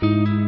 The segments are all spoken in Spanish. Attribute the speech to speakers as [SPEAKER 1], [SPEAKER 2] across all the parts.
[SPEAKER 1] cbp.gov/careers.
[SPEAKER 2] Muy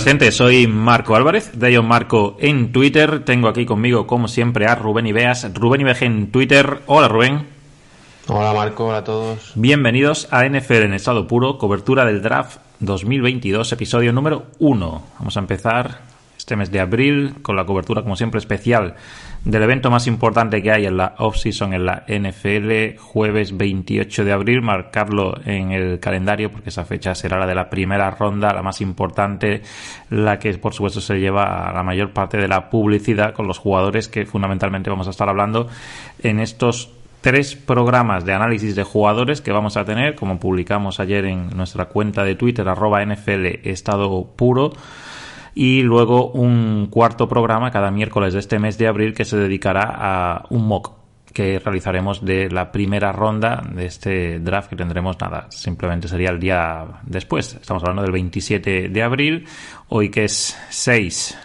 [SPEAKER 2] buenas gente, soy Marco Álvarez, de Ion Marco en Twitter. Tengo aquí conmigo, como siempre, a Rubén Ibeas, Rubén Ibeje en Twitter. Hola Rubén.
[SPEAKER 3] Hola Marco, hola a todos.
[SPEAKER 2] Bienvenidos a NFL en estado puro, cobertura del draft 2022, episodio número 1. Vamos a empezar este mes de abril con la cobertura, como siempre, especial del evento más importante que hay en la off-season en la NFL, jueves 28 de abril, marcarlo en el calendario porque esa fecha será la de la primera ronda, la más importante, la que por supuesto se lleva a la mayor parte de la publicidad con los jugadores que fundamentalmente vamos a estar hablando en estos tres programas de análisis de jugadores que vamos a tener, como publicamos ayer en nuestra cuenta de Twitter, arroba NFL Estado Puro y luego un cuarto programa cada miércoles de este mes de abril que se dedicará a un mock que realizaremos de la primera ronda de este draft que tendremos nada, simplemente sería el día después. Estamos hablando del 27 de abril, hoy que es 6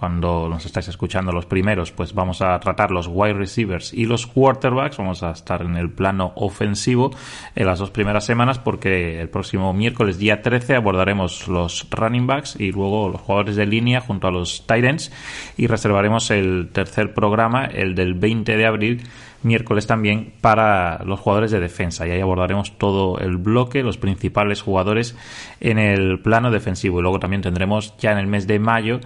[SPEAKER 2] cuando nos estáis escuchando los primeros, pues vamos a tratar los wide receivers y los quarterbacks. Vamos a estar en el plano ofensivo en las dos primeras semanas porque el próximo miércoles, día 13, abordaremos los running backs y luego los jugadores de línea junto a los tight ends. Y reservaremos el tercer programa, el del 20 de abril miércoles también para los jugadores de defensa. Y ahí abordaremos todo el bloque, los principales jugadores en el plano defensivo. Y luego también tendremos ya en el mes de mayo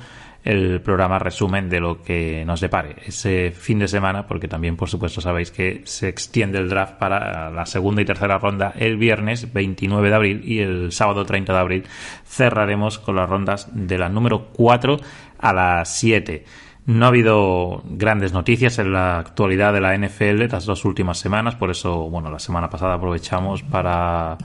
[SPEAKER 2] el programa resumen de lo que nos depare ese fin de semana, porque también, por supuesto, sabéis que se extiende el draft para la segunda y tercera ronda el viernes 29 de abril y el sábado 30 de abril cerraremos con las rondas de la número 4 a la 7. No ha habido grandes noticias en la actualidad de la NFL las dos últimas semanas, por eso, bueno, la semana pasada aprovechamos para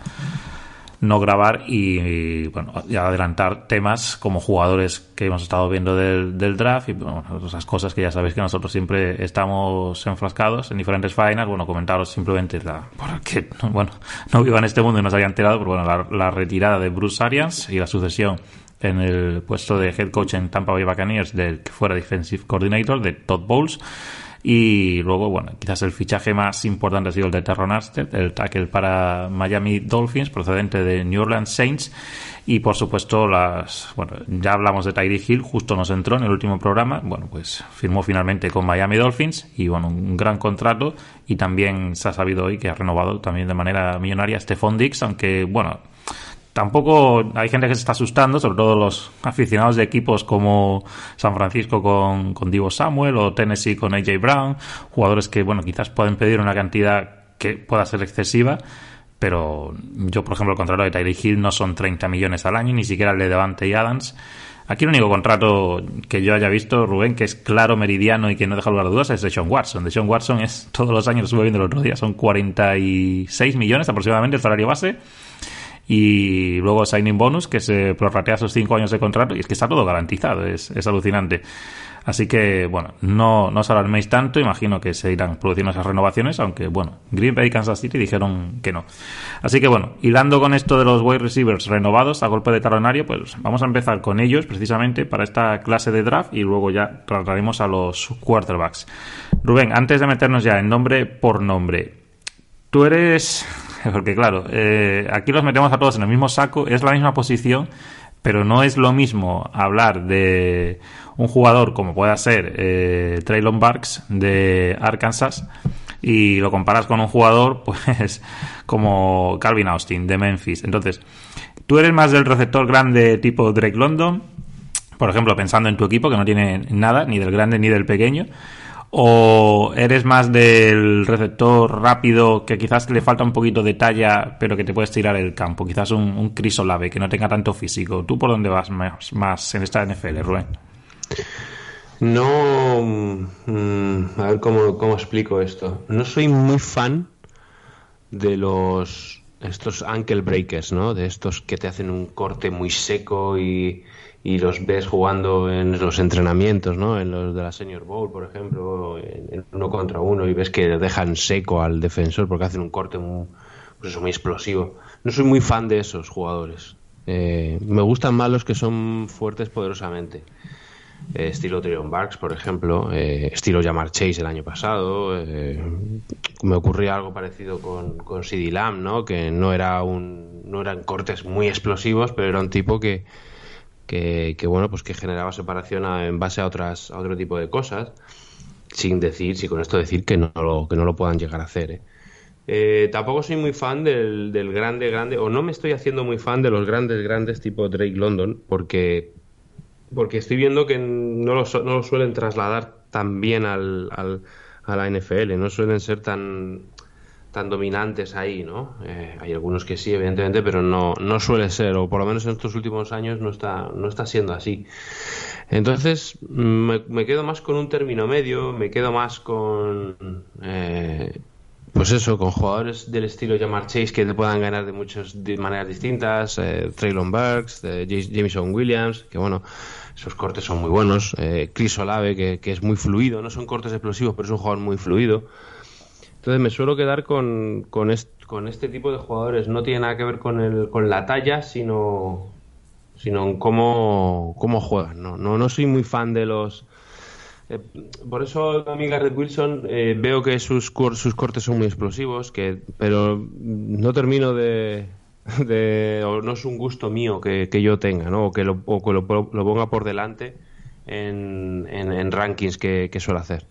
[SPEAKER 2] no grabar y, bueno, adelantar temas como jugadores que hemos estado viendo del, del draft y bueno, esas cosas que ya sabéis que nosotros siempre estamos enfrascados en diferentes faenas. Bueno, comentaros simplemente la, porque, bueno, no viva en este mundo y no se haya enterado, pero bueno, la, la retirada de Bruce Arians y la sucesión en el puesto de head coach en Tampa Bay Buccaneers del que fuera defensive coordinator de Todd Bowles y luego, bueno, quizás el fichaje más importante ha sido el de Terron Armstead, el tackle para Miami Dolphins, procedente de New Orleans Saints. Y por supuesto, las. Bueno, ya hablamos de Tyree Hill, justo nos entró en el último programa. Bueno, pues firmó finalmente con Miami Dolphins y, bueno, un gran contrato. Y también se ha sabido hoy que ha renovado también de manera millonaria Stephon Dix, aunque, bueno, tampoco hay gente que se está asustando, sobre todo los aficionados de equipos como San Francisco con, con Divo Samuel o Tennessee con AJ Brown, jugadores que, bueno, quizás pueden pedir una cantidad que pueda ser excesiva, pero yo, por ejemplo, el contrario de Tyree Hill no son 30 millones al año, ni siquiera el de Devante y Adams. Aquí el único contrato que yo haya visto, Rubén, que es claro, meridiano y que no deja lugar a dudas, es de Sean Watson. De Sean Watson es todos los años, lo estuve viendo el otro día, son 46 millones aproximadamente el salario base y luego signing bonus que se prorratea esos cinco años de contrato y es que está todo garantizado, es, es alucinante. Así que, bueno, no, no os alarméis tanto, imagino que se irán produciendo esas renovaciones, aunque, bueno, Green Bay y Kansas City dijeron que no. Así que, bueno, hilando con esto de los wide receivers renovados a golpe de talonario, pues vamos a empezar con ellos precisamente para esta clase de draft y luego ya trataremos a los quarterbacks. Rubén, antes de meternos ya en nombre por nombre, tú eres porque claro, eh, aquí los metemos a todos en el mismo saco, es la misma posición, pero no es lo mismo hablar de un jugador como pueda ser eh, Traylon Barks de Arkansas y lo comparas con un jugador pues como Calvin Austin de Memphis. Entonces, tú eres más del receptor grande tipo Drake London, por ejemplo, pensando en tu equipo que no tiene nada, ni del grande ni del pequeño, o eres más del receptor rápido que quizás le falta un poquito de talla, pero que te puedes tirar el campo, quizás un, un Crisolave que no tenga tanto físico. ¿Tú por dónde vas más, en esta NFL, Rubén?
[SPEAKER 3] No, mm, a ver cómo, cómo explico esto. No soy muy fan de los estos ankle breakers, ¿no? De estos que te hacen un corte muy seco y, y los ves jugando en los entrenamientos, ¿no? En los de la Senior Bowl, por ejemplo, en, uno contra uno y ves que dejan seco al defensor porque hacen un corte muy, pues eso, muy explosivo. No soy muy fan de esos jugadores. Eh, me gustan más los que son fuertes poderosamente. Eh, estilo Trion Barks, por ejemplo, eh, estilo Jamar Chase el año pasado. Eh, me ocurría algo parecido con, con CD Lamb, ¿no? que no, era un, no eran cortes muy explosivos, pero era un tipo que, que, bueno, pues que generaba separación en base a, otras, a otro tipo de cosas, sin decir, si con esto decir que no lo, que no lo puedan llegar a hacer. tampoco soy muy fan del, del grande, grande, o no me estoy haciendo muy fan de los grandes, grandes tipo Drake London, porque porque estoy viendo que no lo, no lo suelen trasladar tan bien al, al, a la NFL, no suelen ser tan, tan dominantes ahí, ¿no? Eh, hay algunos que sí, evidentemente, pero no, no suele ser, o por lo menos en estos últimos años no está, no está siendo así. Entonces, me, me quedo más con un término medio, me quedo más con... Eh, pues eso, con jugadores del estilo Jamar Chase que te puedan ganar de muchas maneras distintas, eh, Traylon Burks, Jameson Williams, que bueno, esos cortes son muy buenos. Eh, Chris Olave, que, es muy fluido. No son cortes explosivos, pero es un jugador muy fluido. Entonces me suelo quedar con, con, este tipo de jugadores. No tiene nada que ver con, el, con la talla, sino, sino en cómo, cómo juegan. ¿no? No, no soy muy fan de los... Eh, por eso a mí Garrett Wilson eh, veo que sus, sus cortes son muy explosivos, que, pero no termino de, o no es un gusto mío que, yo tenga, ¿no? O que lo, o que lo, ponga por delante en, en, rankings que, suele hacer.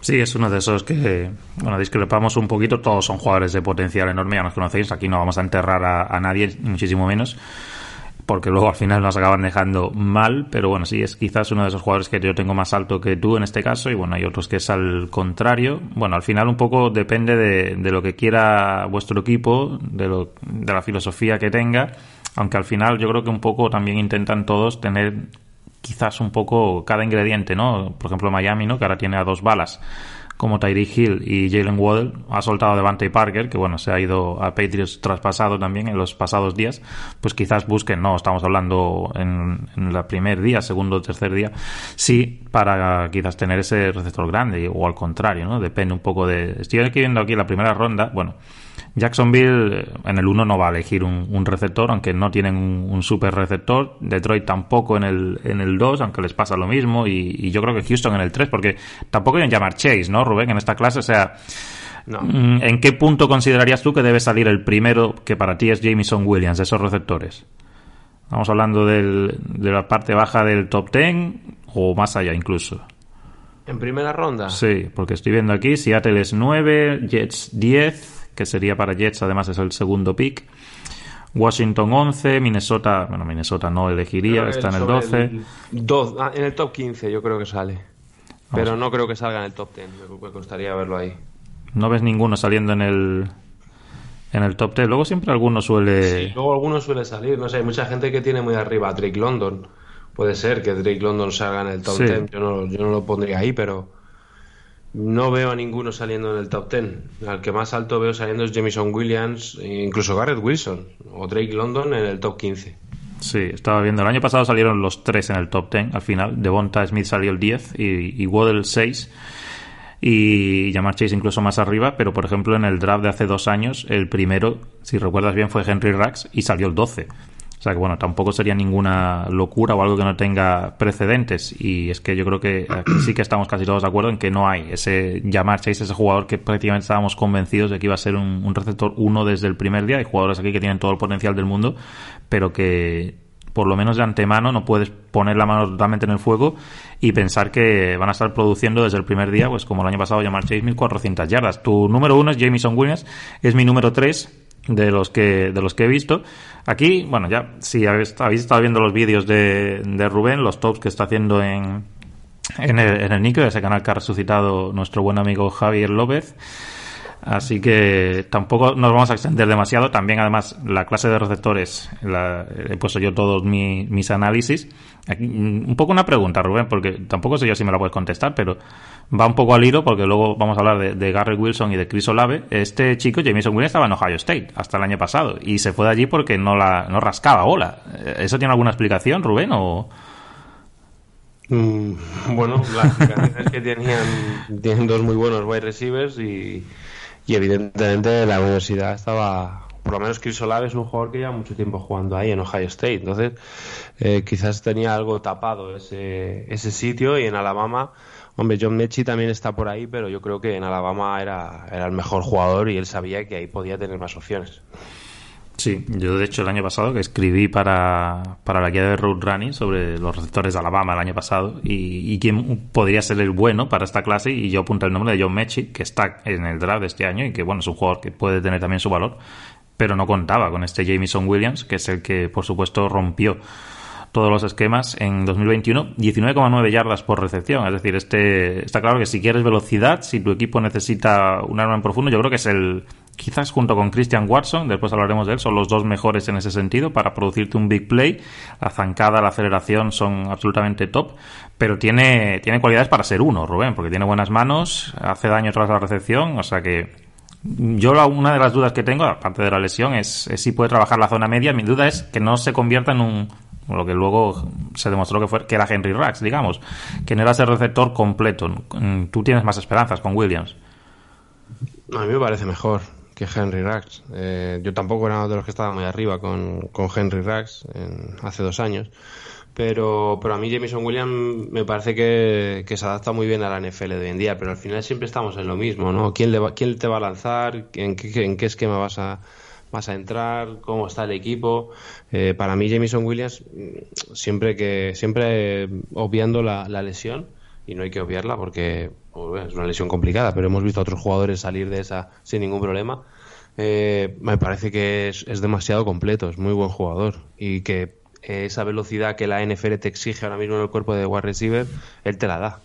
[SPEAKER 2] Sí, es uno de esos que, bueno, discrepamos un poquito. Todos son jugadores de potencial enorme, ya nos conocéis. Aquí no vamos a enterrar a, nadie, muchísimo menos porque luego al final nos acaban dejando mal, pero bueno, sí, es quizás uno de esos jugadores que yo tengo más alto que tú en este caso, y bueno, hay otros que es al contrario. Bueno, al final un poco depende de, de lo que quiera vuestro equipo, de, lo, de la filosofía que tenga, aunque al final yo creo que un poco también intentan todos tener quizás un poco cada ingrediente, ¿no? Por ejemplo, Miami, ¿no? Que ahora tiene a dos balas como Tyree Hill y Jalen Waddell, ha soltado a Devante Parker, que bueno, se ha ido a Patriots traspasado también en los pasados días, pues quizás busquen, no, estamos hablando en, en el primer día, segundo o tercer día, sí, para quizás tener ese receptor grande, o al contrario, ¿no? Depende un poco de... Estoy aquí viendo aquí la primera ronda, bueno, Jacksonville en el 1 no va a elegir un, receptor, aunque no tienen un, super receptor. Detroit tampoco en el, en el 2, aunque les pasa lo mismo. Y, yo creo que Houston en el 3, porque tampoco hay llamar Chase, ¿no, Rubén, en esta clase? O sea, mm, ¿en qué punto considerarías tú que debe salir el primero que para ti es Jameson Williams, de esos receptores? Estamos hablando de la parte baja del top 10 o más allá incluso.
[SPEAKER 3] ¿En primera ronda?
[SPEAKER 2] Sí, porque estoy viendo aquí, Seattle es 9, Jets 10, que sería para Jets, además es el segundo pick. Washington 11, Minnesota, bueno, Minnesota no elegiría, está en el 12.
[SPEAKER 3] Ah, en el top 15 yo creo que sale. Pero no creo que salga en el top 10, me gustaría verlo ahí.
[SPEAKER 2] No ves ninguno saliendo en el en el top 10. Luego siempre alguno suele
[SPEAKER 3] Sí, luego alguno suele salir, no sé, hay mucha gente que tiene muy arriba Drake London. Puede ser que Drake London salga en el top 10, yo no, yo no lo pondría ahí, pero no veo a ninguno saliendo en el top 10. Al que más alto veo saliendo es Jamison Williams, e incluso Garrett Wilson o Drake London en el top 15.
[SPEAKER 2] Sí, estaba viendo. El año pasado salieron los tres en el top 10 al final. Devonta Smith salió el 10 y, y el 6. Y Jamar Chase incluso más arriba, pero por ejemplo en el draft de hace dos años, el primero, si recuerdas bien, fue Henry Rax y salió el 12. O sea que bueno, tampoco sería ninguna locura o algo que no tenga precedentes. Y es que yo creo que aquí sí que estamos casi todos de acuerdo en que no hay ese llamar ese jugador que prácticamente estábamos convencidos de que iba a ser un, receptor uno desde el primer día. Hay jugadores aquí que tienen todo el potencial del mundo, pero que por lo menos de antemano, no puedes poner la mano totalmente en el fuego y pensar que van a estar produciendo desde el primer día, pues como el año pasado, llamar Chase 1400 yardas. Tu número uno es Jameson Williams, es mi número tres de los que de los que he visto. Aquí, bueno, ya si habéis, estado viendo los vídeos de, de Rubén, los tops que está haciendo en, en el, en el Nico, ese canal que ha resucitado nuestro buen amigo Javier López. Así que tampoco nos vamos a extender demasiado. También, además, la clase de receptores, he puesto yo todos mis análisis. un poco una pregunta, Rubén, porque tampoco sé yo si me la puedes contestar, pero va un poco al hilo porque luego vamos a hablar de, de Gary Wilson y de Chris Olave. Este chico, Jameson Williams, estaba en Ohio State hasta el año pasado y se fue de allí porque no, la, no rascaba bola. ¿Eso tiene alguna explicación, Rubén? O...
[SPEAKER 3] Mm, bueno, la explicación es que tenían, tienen dos muy buenos wide receivers y y evidentemente la universidad estaba por lo menos Chris Olave es un jugador que lleva mucho tiempo jugando ahí en Ohio State. Entonces eh, quizás tenía algo tapado ese, ese sitio y en Alabama hombre John Mechie también está por ahí pero yo creo que en Alabama era, era el mejor jugador y él sabía que ahí podía tener más opciones
[SPEAKER 2] Sí, yo de hecho el año pasado que escribí para, para la guía de Road Running sobre los receptores de Alabama el año pasado y, quién podría ser el bueno para esta clase y yo apunté el nombre de John Mechie que está en el draft de este año y que bueno es un jugador que puede tener también su valor pero no contaba con este Jameson Williams que es el que por supuesto rompió todos los esquemas en 2021 19,9 yardas por recepción. Es decir este está claro que si quieres velocidad si tu equipo necesita un arma en profundo yo creo que es el quizás junto con Christian Watson, después hablaremos de él, son los dos mejores en ese sentido para producirte un big play. La zancada, la aceleración son absolutamente top, pero tiene, tiene cualidades para ser uno, Rubén, porque tiene buenas manos, hace daño tras la recepción, o sea que yo una de las dudas que tengo, aparte de la lesión, es, si puede trabajar la zona media. Mi duda es que no se convierta en un lo que luego se demostró que fue que era Henry Rax, digamos, que no era ese receptor completo. Tú tienes más esperanzas con Williams.
[SPEAKER 3] A mí me parece mejor que Henry Rax. Eh, yo tampoco era uno de los que estaba muy arriba con, con Henry Rax hace dos años. Pero, pero a mí Jameson Williams me parece que, se adapta muy bien a la NFL de hoy en día, pero al final siempre estamos en lo mismo, ¿no? ¿Quién, le quién te va a lanzar? ¿En qué, en qué esquema vas a, vas a entrar? ¿Cómo está el equipo? Eh, para mí Jameson Williams, siempre que siempre obviando la, la lesión, y no hay que obviarla porque pues, es una lesión complicada, pero hemos visto a otros jugadores salir de esa sin ningún problema. Eh, me parece que es, demasiado completo, es muy buen jugador y que esa velocidad que la NFL te exige ahora mismo en el cuerpo de wide receiver, él te la da.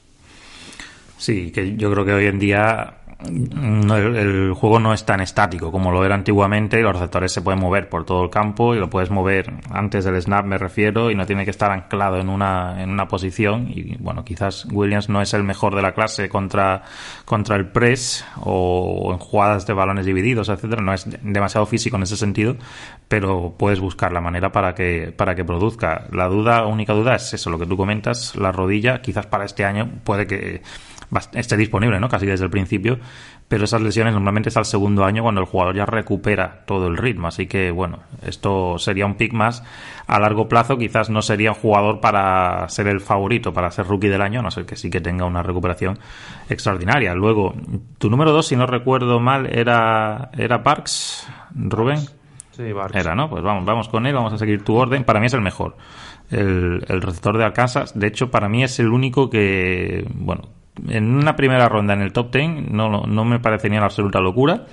[SPEAKER 2] Sí, que yo creo que hoy en día el, juego no es tan estático como lo era antiguamente. Los receptores se pueden mover por todo el campo y lo puedes mover. Antes del snap me refiero y no tiene que estar anclado en una, en una posición. Y bueno quizás Williams no es el mejor de la clase contra, contra el press o en jugadas de balones divididos etcétera. No es demasiado físico en ese sentido pero puedes buscar la manera para que para que produzca. La duda única duda es eso lo que tú comentas la rodilla. Quizás para este año puede que esté disponible, ¿no? Casi desde el principio, pero esas lesiones normalmente es al segundo año cuando el jugador ya recupera todo el ritmo, así que bueno, esto sería un pick más a largo plazo, quizás no sería un jugador para ser el favorito, para ser rookie del año, a no ser que sí que tenga una recuperación extraordinaria. Luego, tu número dos, si no recuerdo mal, era, era Parks, Rubén.
[SPEAKER 3] Sí, Parks.
[SPEAKER 2] Era, ¿no? Pues vamos, vamos con él, vamos a seguir tu orden. Para mí es el mejor. El, el receptor de Arkansas. De hecho, para mí es el único que, bueno, en una primera ronda en el top 10 no, no me parecería una absoluta locura.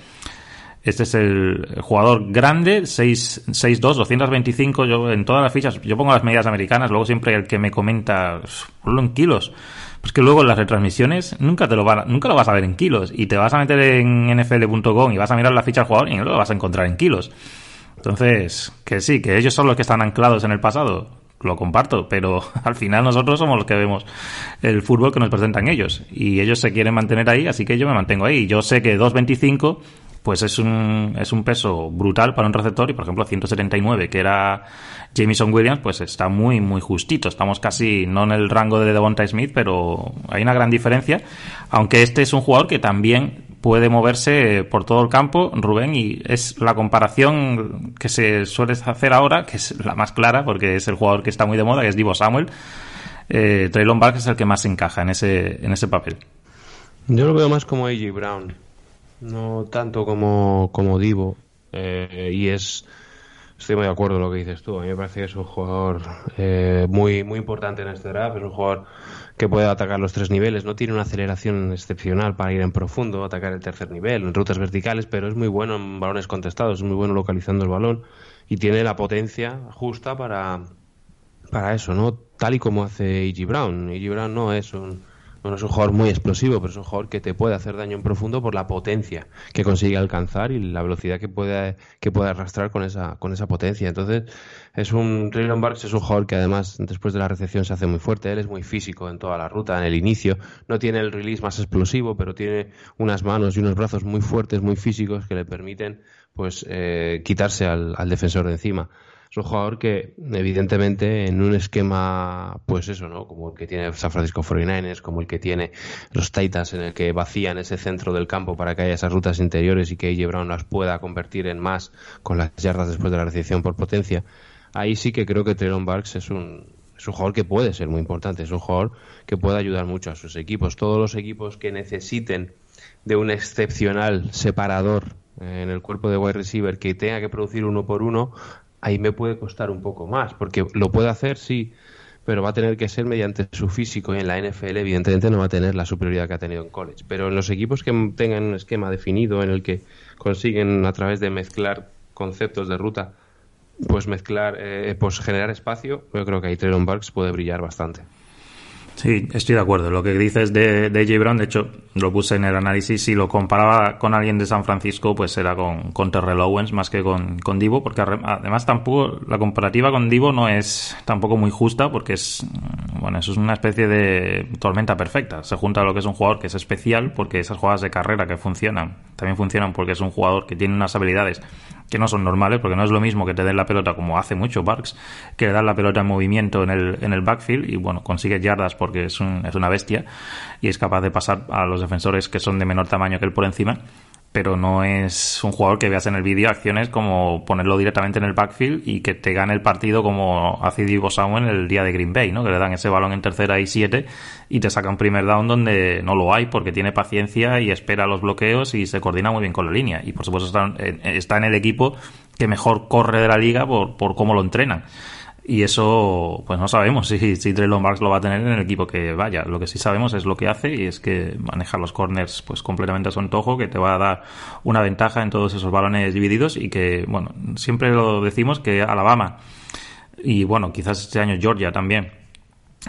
[SPEAKER 2] Este es el jugador grande, 6'2, 225. Yo en todas las fichas, yo pongo las medidas americanas, luego siempre el que me comenta, ponlo en kilos. Pues que luego en las retransmisiones nunca te lo nunca lo vas a ver en kilos. Y te vas a meter en nfl.com y vas a mirar la ficha del jugador y no lo vas a encontrar en kilos. Entonces, que sí, que ellos son los que están anclados en el pasado lo comparto, pero al final nosotros somos los que vemos el fútbol que nos presentan ellos y ellos se quieren mantener ahí, así que yo me mantengo ahí. Yo sé que 2.25 pues es un, es un peso brutal para un receptor y por ejemplo 179 que era Jameson Williams pues está muy muy justito estamos casi no en el rango de Devonta Smith pero hay una gran diferencia aunque este es un jugador que también puede moverse por todo el campo, Rubén, y es la comparación que se suele hacer ahora, que es la más clara, porque es el jugador que está muy de moda, que es Divo Samuel. Eh, Traylon Barks es el que más encaja en ese, en ese papel.
[SPEAKER 3] Yo lo veo más como AJ Brown, no tanto como, como Divo, eh, y es Estoy muy de acuerdo con lo que dices tú. A mí me parece que es un jugador eh, muy, muy importante en este draft. Es un jugador que puede atacar los tres niveles. No tiene una aceleración excepcional para ir en profundo, atacar el tercer nivel, en rutas verticales, pero es muy bueno en balones contestados, es muy bueno localizando el balón y tiene la potencia justa para, para eso, ¿no? Tal y como hace E.G. Brown. E.G. Brown no es un bueno, es un jugador muy explosivo, pero es un jugador que te puede hacer daño en profundo por la potencia que consigue alcanzar y la velocidad que puede, que puede arrastrar con esa, con esa potencia. Entonces, es un Traylon Barks es un jugador que además después de la recepción se hace muy fuerte. Él es muy físico en toda la ruta, en el inicio. No tiene el release más explosivo, pero tiene unas manos y unos brazos muy fuertes, muy físicos que le permiten pues eh, quitarse al, al defensor de encima es un jugador que evidentemente en un esquema pues eso no como el que tiene San Francisco 49ers como el que tiene los Titans en el que vacían ese centro del campo para que haya esas rutas interiores y que AJ Brown las pueda convertir en más con las yardas después de la recepción por potencia ahí sí que creo que Trelon Barks es un es un jugador que puede ser muy importante, es un jugador que puede ayudar mucho a sus equipos. Todos los equipos que necesiten de un excepcional separador en el cuerpo de wide receiver que tenga que producir uno por uno, ahí me puede costar un poco más, porque lo puede hacer, sí, pero va a tener que ser mediante su físico y en la NFL evidentemente no va a tener la superioridad que ha tenido en college. Pero en los equipos que tengan un esquema definido en el que consiguen a través de mezclar conceptos de ruta, pues mezclar, eh, pues generar espacio, yo creo que ahí Traylon Barks puede brillar bastante.
[SPEAKER 2] Sí, estoy de acuerdo. Lo que dices de, de J. Brown, de hecho, lo puse en el análisis. Si lo comparaba con alguien de San Francisco, pues era con, con Terrell Owens más que con, con Divo, porque además tampoco la comparativa con Divo no es tampoco muy justa, porque es, bueno, eso es una especie de tormenta perfecta. Se junta lo que es un jugador que es especial, porque esas jugadas de carrera que funcionan, también funcionan porque es un jugador que tiene unas habilidades que no son normales, porque no es lo mismo que te den la pelota como hace mucho Barks, que le dan la pelota en movimiento en el, en el backfield y bueno, consigue yardas porque es, un, es una bestia y es capaz de pasar a los defensores que son de menor tamaño que él por encima pero no es un jugador que veas en el vídeo acciones como ponerlo directamente en el backfield y que te gane el partido como hace Divo Samuel el día de Green Bay, ¿no? Que le dan ese balón en tercera y siete y te saca un primer down donde no lo hay porque tiene paciencia y espera los bloqueos y se coordina muy bien con la línea. Y por supuesto está, está en el equipo que mejor corre de la liga por, por cómo lo entrenan. Y eso, pues no sabemos si, si Traylon Marks lo va a tener en el equipo que vaya. Lo que sí sabemos es lo que hace y es que maneja los corners pues completamente a su antojo, que te va a dar una ventaja en todos esos balones divididos y que, bueno, siempre lo decimos que Alabama y bueno, quizás este año Georgia también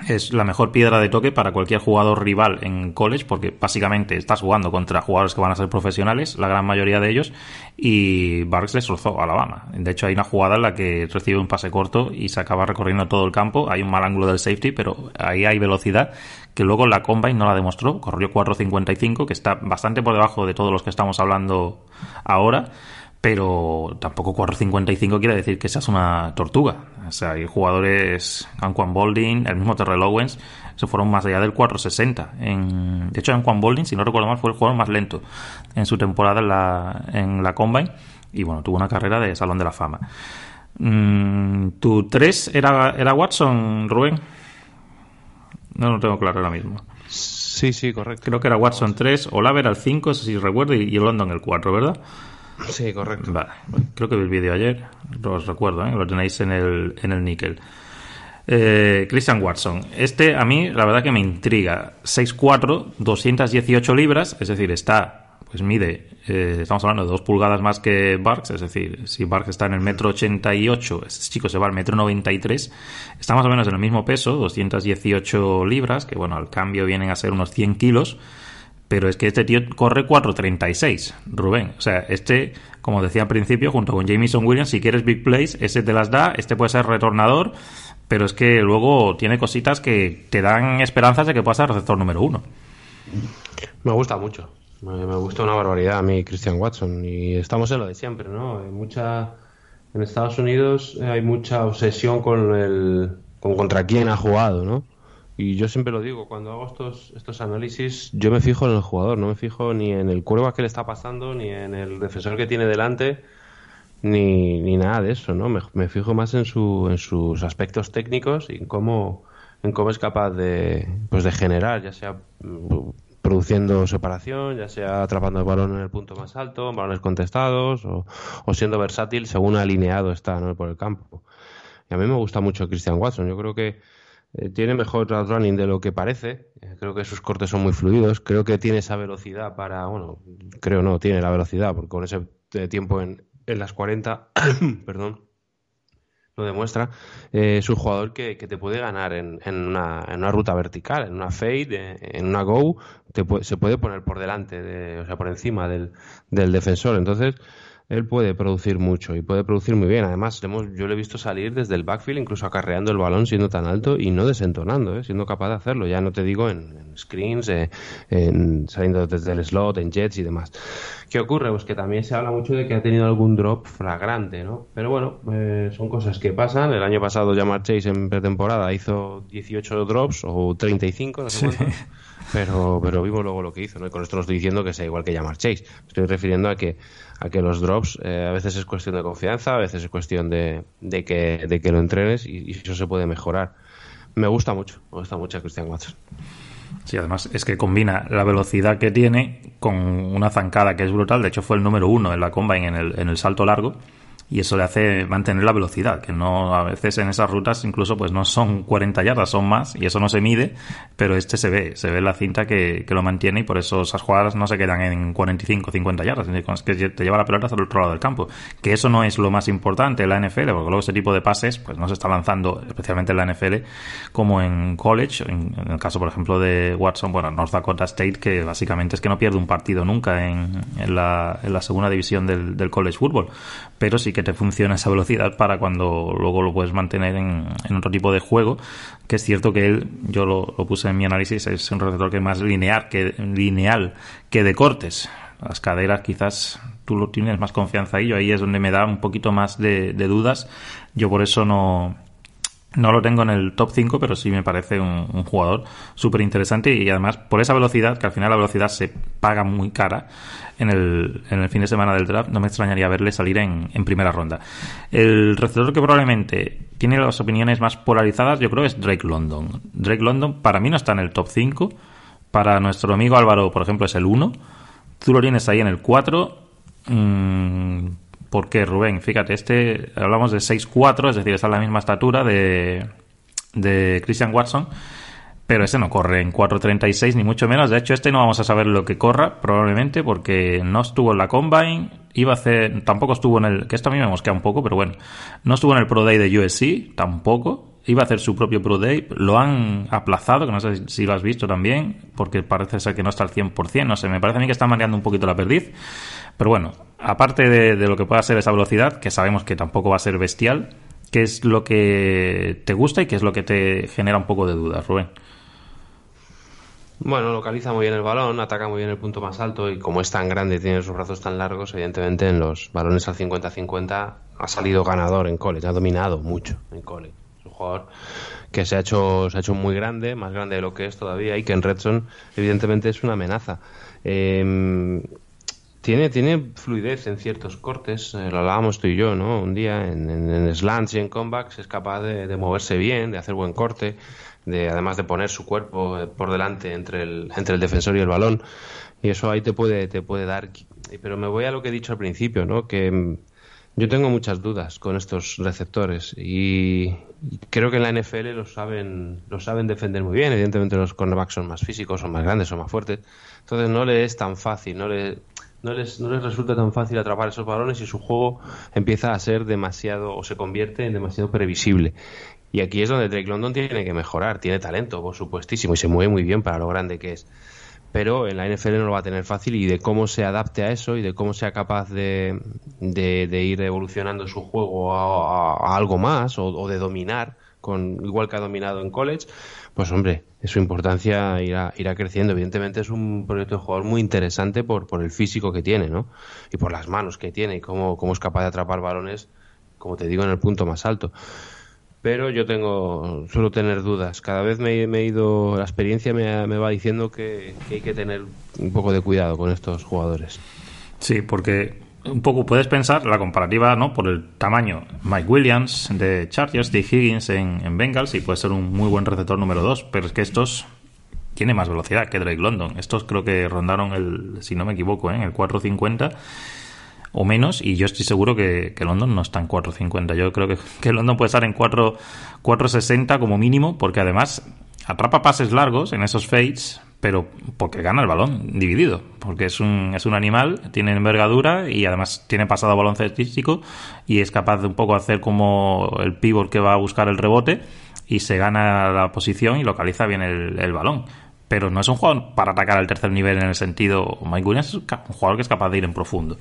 [SPEAKER 2] es la mejor piedra de toque para cualquier jugador rival en college porque básicamente estás jugando contra jugadores que van a ser profesionales, la gran mayoría de ellos, y Barks destrozó a Alabama. De hecho, hay una jugada en la que recibe un pase corto y se acaba recorriendo todo el campo, hay un mal ángulo del safety, pero ahí hay velocidad que luego la Combine no la demostró, corrió 4.55, que está bastante por debajo de todos los que estamos hablando ahora, pero tampoco 4.55 quiere decir que seas una tortuga. O sea, hay jugadores, Anquan Bolding, el mismo Terrell Owens, se fueron más allá del 4.60. En, de hecho, Anquan Bolding, si no recuerdo mal, fue el jugador más lento en su temporada en la, en la Combine y bueno, tuvo una carrera de Salón de la Fama. Mm, ¿Tu 3 era, era Watson, Rubén? No lo tengo claro ahora mismo.
[SPEAKER 3] Sí, sí, correcto.
[SPEAKER 2] Creo que era Watson 3, Olaver al 5, si recuerdo, y, y London el 4, ¿verdad?
[SPEAKER 3] Sí, correcto.
[SPEAKER 2] Creo que vi el vídeo ayer, os recuerdo, ¿eh? lo tenéis en el, en el níquel. Eh, Christian Watson. Este a mí la verdad que me intriga. 6'4, 218 libras, es decir, está, pues mide, eh, estamos hablando de 2 pulgadas más que Barks, es decir, si Barks está en el metro 88, este chico se va al metro 93, está más o menos en el mismo peso, 218 libras, que bueno, al cambio vienen a ser unos 100 kilos. Pero es que este tío corre 4.36, Rubén. O sea, este, como decía al principio, junto con Jameson Williams, si quieres big plays, ese te las da, este puede ser retornador, pero es que luego tiene cositas que te dan esperanzas de que pueda ser receptor número uno.
[SPEAKER 3] Me gusta mucho. Me, gusta una barbaridad a mí Christian Watson. Y estamos en lo de siempre, ¿no? Hay mucha... En Estados Unidos hay mucha obsesión con el... con contra quién ha jugado, ¿no? Y yo siempre lo digo, cuando hago estos, estos análisis, yo me fijo en el jugador, no me fijo ni en el curva que le está pasando, ni en el defensor que tiene delante, ni, ni nada de eso, ¿no? Me, me, fijo más en, su, en sus aspectos técnicos y en cómo, en cómo es capaz de, pues de generar, ya sea produciendo separación, ya sea atrapando el balón en el punto más alto, balones contestados o, siendo versátil según alineado está por el campo. Y a mí me gusta mucho Christian Watson. Yo creo que eh, tiene mejor running de lo que parece. Eh, creo que sus cortes son muy fluidos. Creo que tiene esa velocidad para, bueno, creo no, tiene la velocidad, porque con ese tiempo en, en las 40, perdón, lo demuestra, eh, es un jugador que, te puede ganar en, en, una, en, una, ruta vertical, en una fade, en una go, te se puede poner por delante, de, o sea, por encima del, del defensor. Entonces, él puede producir mucho y puede producir muy bien. Además, yo le he visto salir desde el backfield, incluso acarreando el balón siendo tan alto y no desentonando, ¿eh? siendo capaz de hacerlo. Ya no te digo en, screens, eh, en, saliendo desde el slot, en jets y demás. ¿Qué ocurre? Pues que también se habla mucho de que ha tenido algún drop flagrante, ¿no? Pero bueno, eh, son cosas que pasan. El año pasado Jamar Chase en pretemporada hizo 18 drops o 35, no sé cuántos. Pero, pero vimos luego lo que hizo, ¿no? Y con esto no estoy diciendo que sea igual que Jamar Chase. Estoy refiriendo a que a que los drops eh, a veces es cuestión de confianza, a veces es cuestión de, de, que, de que lo entrenes y, eso se puede mejorar. Me gusta mucho, me gusta mucho Christian Watson.
[SPEAKER 2] Sí, además es que combina la velocidad que tiene con una zancada que es brutal. De hecho, fue el número uno en la combine en el, en el salto largo y eso le hace mantener la velocidad, que no a veces en esas rutas incluso pues no son 40 yardas, son más y eso no se mide, pero este se ve, se ve la cinta que, que lo mantiene y por eso esas jugadas no se quedan en 45, 50 yardas, es que te lleva la pelota hacia el otro lado del campo, que eso no es lo más importante en la NFL, porque luego ese tipo de pases pues no se está lanzando especialmente en la NFL como en college, en, el caso por ejemplo de Watson, bueno, North Dakota State, que básicamente es que no pierde un partido nunca en, en, la, en la segunda división del, del college football, pero sí que te funciona esa velocidad para cuando luego lo puedes mantener en, otro tipo de juego, que es cierto que él, yo lo, puse en mi análisis, es un receptor que es más lineal que, lineal que de cortes. Las caderas quizás tú lo tienes más confianza ahí, yo ahí es donde me da un poquito más de, de dudas, yo por eso no, no lo tengo en el top 5, pero sí me parece un, jugador súper interesante y además por esa velocidad, que al final la velocidad se paga muy cara en el, en el fin de semana del draft, no me extrañaría verle salir en, en primera ronda. El receptor que probablemente tiene las opiniones más polarizadas, yo creo, es Drake London. Drake London para mí no está en el top 5, para nuestro amigo Álvaro, por ejemplo, es el 1. Tú lo tienes ahí en el 4. ¿Por qué, Rubén? Fíjate, este hablamos de 6'4, es decir, está a la misma estatura de, de Christian Watson, pero ese no corre en 4.36 ni mucho menos. De hecho, este no vamos a saber lo que corra, probablemente, porque no estuvo en la Combine, iba a hacer, tampoco estuvo en el, que esto a mí me mosquea un poco, pero bueno, no estuvo en el Pro Day de USC, tampoco, iba a hacer su propio Pro Day, lo han aplazado, que no sé si lo has visto también, porque parece ser que no está al 100%, no sé, me parece a mí que está mareando un poquito la perdiz, pero bueno, aparte de, lo que pueda ser esa velocidad, que sabemos que tampoco va a ser bestial, ¿qué es lo que te gusta y qué es lo que te genera un poco de dudas, Rubén?
[SPEAKER 3] Bueno, localiza muy bien el balón, ataca muy bien el punto más alto y como es tan grande y tiene sus brazos tan largos, evidentemente en los balones al 50-50 ha salido ganador en college, ha dominado mucho en college. Es un jugador que se ha hecho se ha hecho muy grande, más grande de lo que es todavía y que en Redson evidentemente es una amenaza. Eh, tiene, tiene fluidez en ciertos cortes, eh, lo hablábamos tú y yo, ¿no? Un día en, en, slants y en comebacks es capaz de, moverse bien, de hacer buen corte, de además de poner su cuerpo eh, por delante entre el, entre el defensor y el balón. Y eso ahí te puede, te puede dar. Pero me voy a lo que he dicho al principio, ¿no? Que mm, yo tengo muchas dudas con estos receptores y, creo que en la NFL lo saben, lo saben defender muy bien. Evidentemente los cornerbacks son más físicos, son más grandes, son más fuertes. Entonces no le es tan fácil, no le no les, no les resulta tan fácil atrapar esos balones y su juego empieza a ser demasiado o se convierte en demasiado previsible. Y aquí es donde Drake London tiene que mejorar. Tiene talento, por supuestísimo, y se mueve muy bien para lo grande que es. Pero en la NFL no lo va a tener fácil y de cómo se adapte a eso y de cómo sea capaz de, de, ir evolucionando su juego a, algo más o de dominar, con, igual que ha dominado en college, pues hombre, su importancia irá, irá creciendo. Evidentemente es un proyecto de jugador muy interesante por, por el físico que tiene, ¿no? Y por las manos que tiene y cómo, cómo es capaz de atrapar balones, como te digo, en el punto más alto. Pero yo tengo, suelo tener dudas. Cada vez me, he ido, la experiencia me, me va diciendo que, que hay que tener un poco de cuidado con estos jugadores.
[SPEAKER 2] Sí, porque un poco puedes pensar la comparativa no por el tamaño Mike Williams de Chargers de Higgins en, Bengals y puede ser un muy buen receptor número 2 pero es que estos tiene más velocidad que Drake London. Estos creo que rondaron el, si no me equivoco, ¿eh? el 450 o menos, y yo estoy seguro que, London no está en 450. Yo creo que, que London puede estar en 4, 460 como mínimo, porque además atrapa pases largos en esos fades, pero porque gana el balón dividido, porque es un, es un animal, tiene envergadura y además tiene pasado baloncestístico y es capaz de un poco hacer como el pivot que va a buscar el rebote y se gana la posición y localiza bien el, balón. Pero no es un jugador para atacar al tercer nivel en el sentido. Mike Williams es un jugador que es capaz de ir en profundo.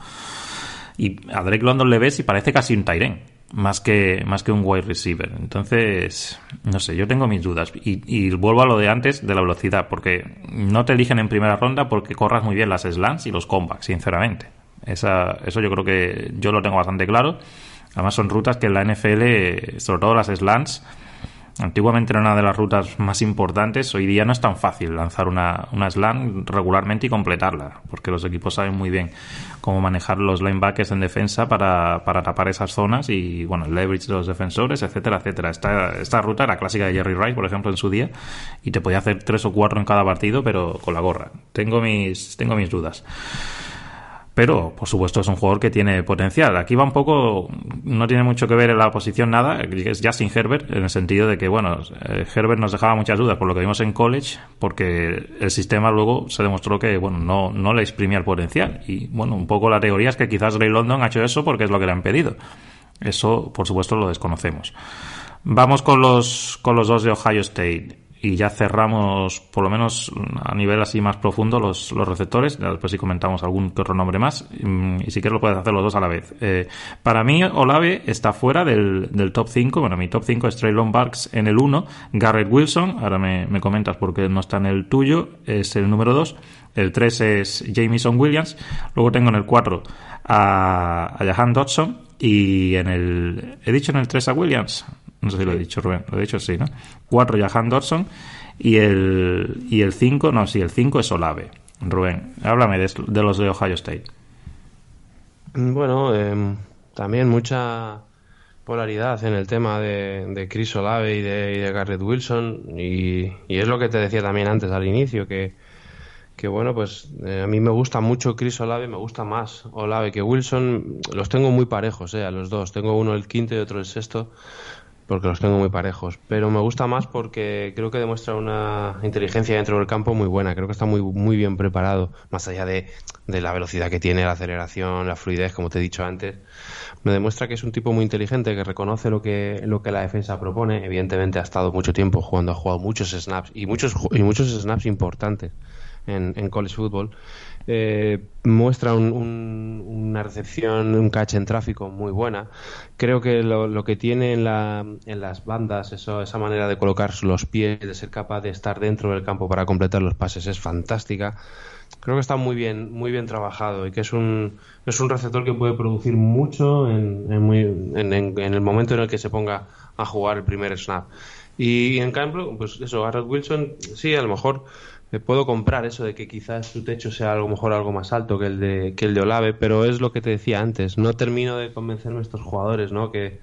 [SPEAKER 2] Y a Drake London le ves y parece casi un Tyren más que, más que un wide receiver. Entonces, no sé, yo tengo mis dudas. Y, y, vuelvo a lo de antes de la velocidad, porque no te eligen en primera ronda porque corras muy bien las slants y los comebacks, sinceramente. Esa, eso yo creo que yo lo tengo bastante claro. Además son rutas que en la NFL, sobre todo las slants, Antiguamente era una de las rutas más importantes. Hoy día no es tan fácil lanzar una, una slam regularmente y completarla, porque los equipos saben muy bien cómo manejar los linebackers en defensa para, para tapar esas zonas y, bueno, el leverage de los defensores, etcétera, etcétera. Esta, esta ruta era clásica de Jerry Rice, por ejemplo, en su día, y te podía hacer tres o cuatro en cada partido, pero con la gorra. Tengo mis, tengo mis dudas. Pero, por supuesto, es un jugador que tiene potencial. Aquí va un poco, no tiene mucho que ver en la posición nada, es Justin Herbert, en el sentido de que, bueno, eh, Herbert nos dejaba muchas dudas por lo que vimos en college, porque el sistema luego se demostró que, bueno, no, no le exprimía el potencial. Y, bueno, un poco la teoría es que quizás Ray London ha hecho eso porque es lo que le han pedido. Eso, por supuesto, lo desconocemos. Vamos con los, con los dos de Ohio State y ya cerramos, por lo menos a nivel así más profundo, los, los receptores. Después si comentamos algún que otro nombre más. Mm, y si quieres lo puedes hacer los dos a la vez. Eh, para mí, Olave está fuera del, del top 5. Bueno, mi top 5 es Traylon Barks en el 1. Garrett Wilson, ahora me, me comentas porque no está en el tuyo, es el número 2. El 3 es Jamison Williams. Luego tengo en el 4 a, a Jahan Dodson. Y en el. ¿He dicho en el 3 a Williams? No sé si lo he dicho, Rubén. Lo he dicho sí, ¿no? 4 Jahan Dodson y el, y el 5, no, sí, el 5 es Olave. Rubén, háblame de, de los de Ohio State.
[SPEAKER 3] Bueno, em, también mucha polaridad en el tema de, de Chris Olave y de, Garrett Wilson y, y, es lo que te decía también antes al inicio que, que bueno pues eh, a mí me gusta mucho Chris Olave me gusta más Olave que Wilson los tengo muy parejos eh, a los dos tengo uno el quinto y otro el sexto porque los tengo muy parejos. Pero me gusta más porque creo que demuestra una inteligencia dentro del campo muy buena. Creo que está muy, muy bien preparado, más allá de, de la velocidad que tiene, la aceleración, la fluidez, como te he dicho antes. Me demuestra que es un tipo muy inteligente, que reconoce lo que, lo que la defensa propone. Evidentemente ha estado mucho tiempo jugando, ha jugado muchos snaps y muchos, y muchos snaps importantes en, en college football eh, muestra una recepción, un catch en tráfico muy buena. Creo que lo, que tiene en, la, en las bandas, eso, esa manera de colocar los pies, de ser capaz de estar dentro del campo para completar los pases es fantástica. Creo que está muy bien, muy bien trabajado y que es un, es un receptor que puede producir mucho en, en, en el momento en el que se ponga a jugar el primer snap. Y en cambio, pues eso, Garrett Wilson, sí, a lo mejor puedo comprar eso de que quizás su techo sea a lo mejor algo más alto que el de que el de Olave, pero es lo que te decía antes, no termino de convencerme estos jugadores, ¿no? Que,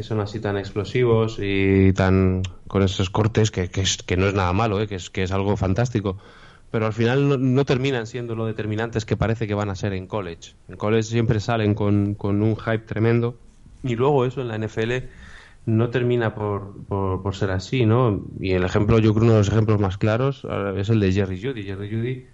[SPEAKER 3] son así tan explosivos y tan con esos cortes que, que, es, que no es nada malo, ¿eh? que, es, que es algo fantástico. Pero al final no, terminan siendo lo determinantes que parece que van a ser en college. En college siempre salen con, con un hype tremendo y luego eso en la NFL no termina por, por, ser así, ¿no? Y el ejemplo, yo creo uno de los ejemplos más claros es el de Jerry Judy. Jerry Judy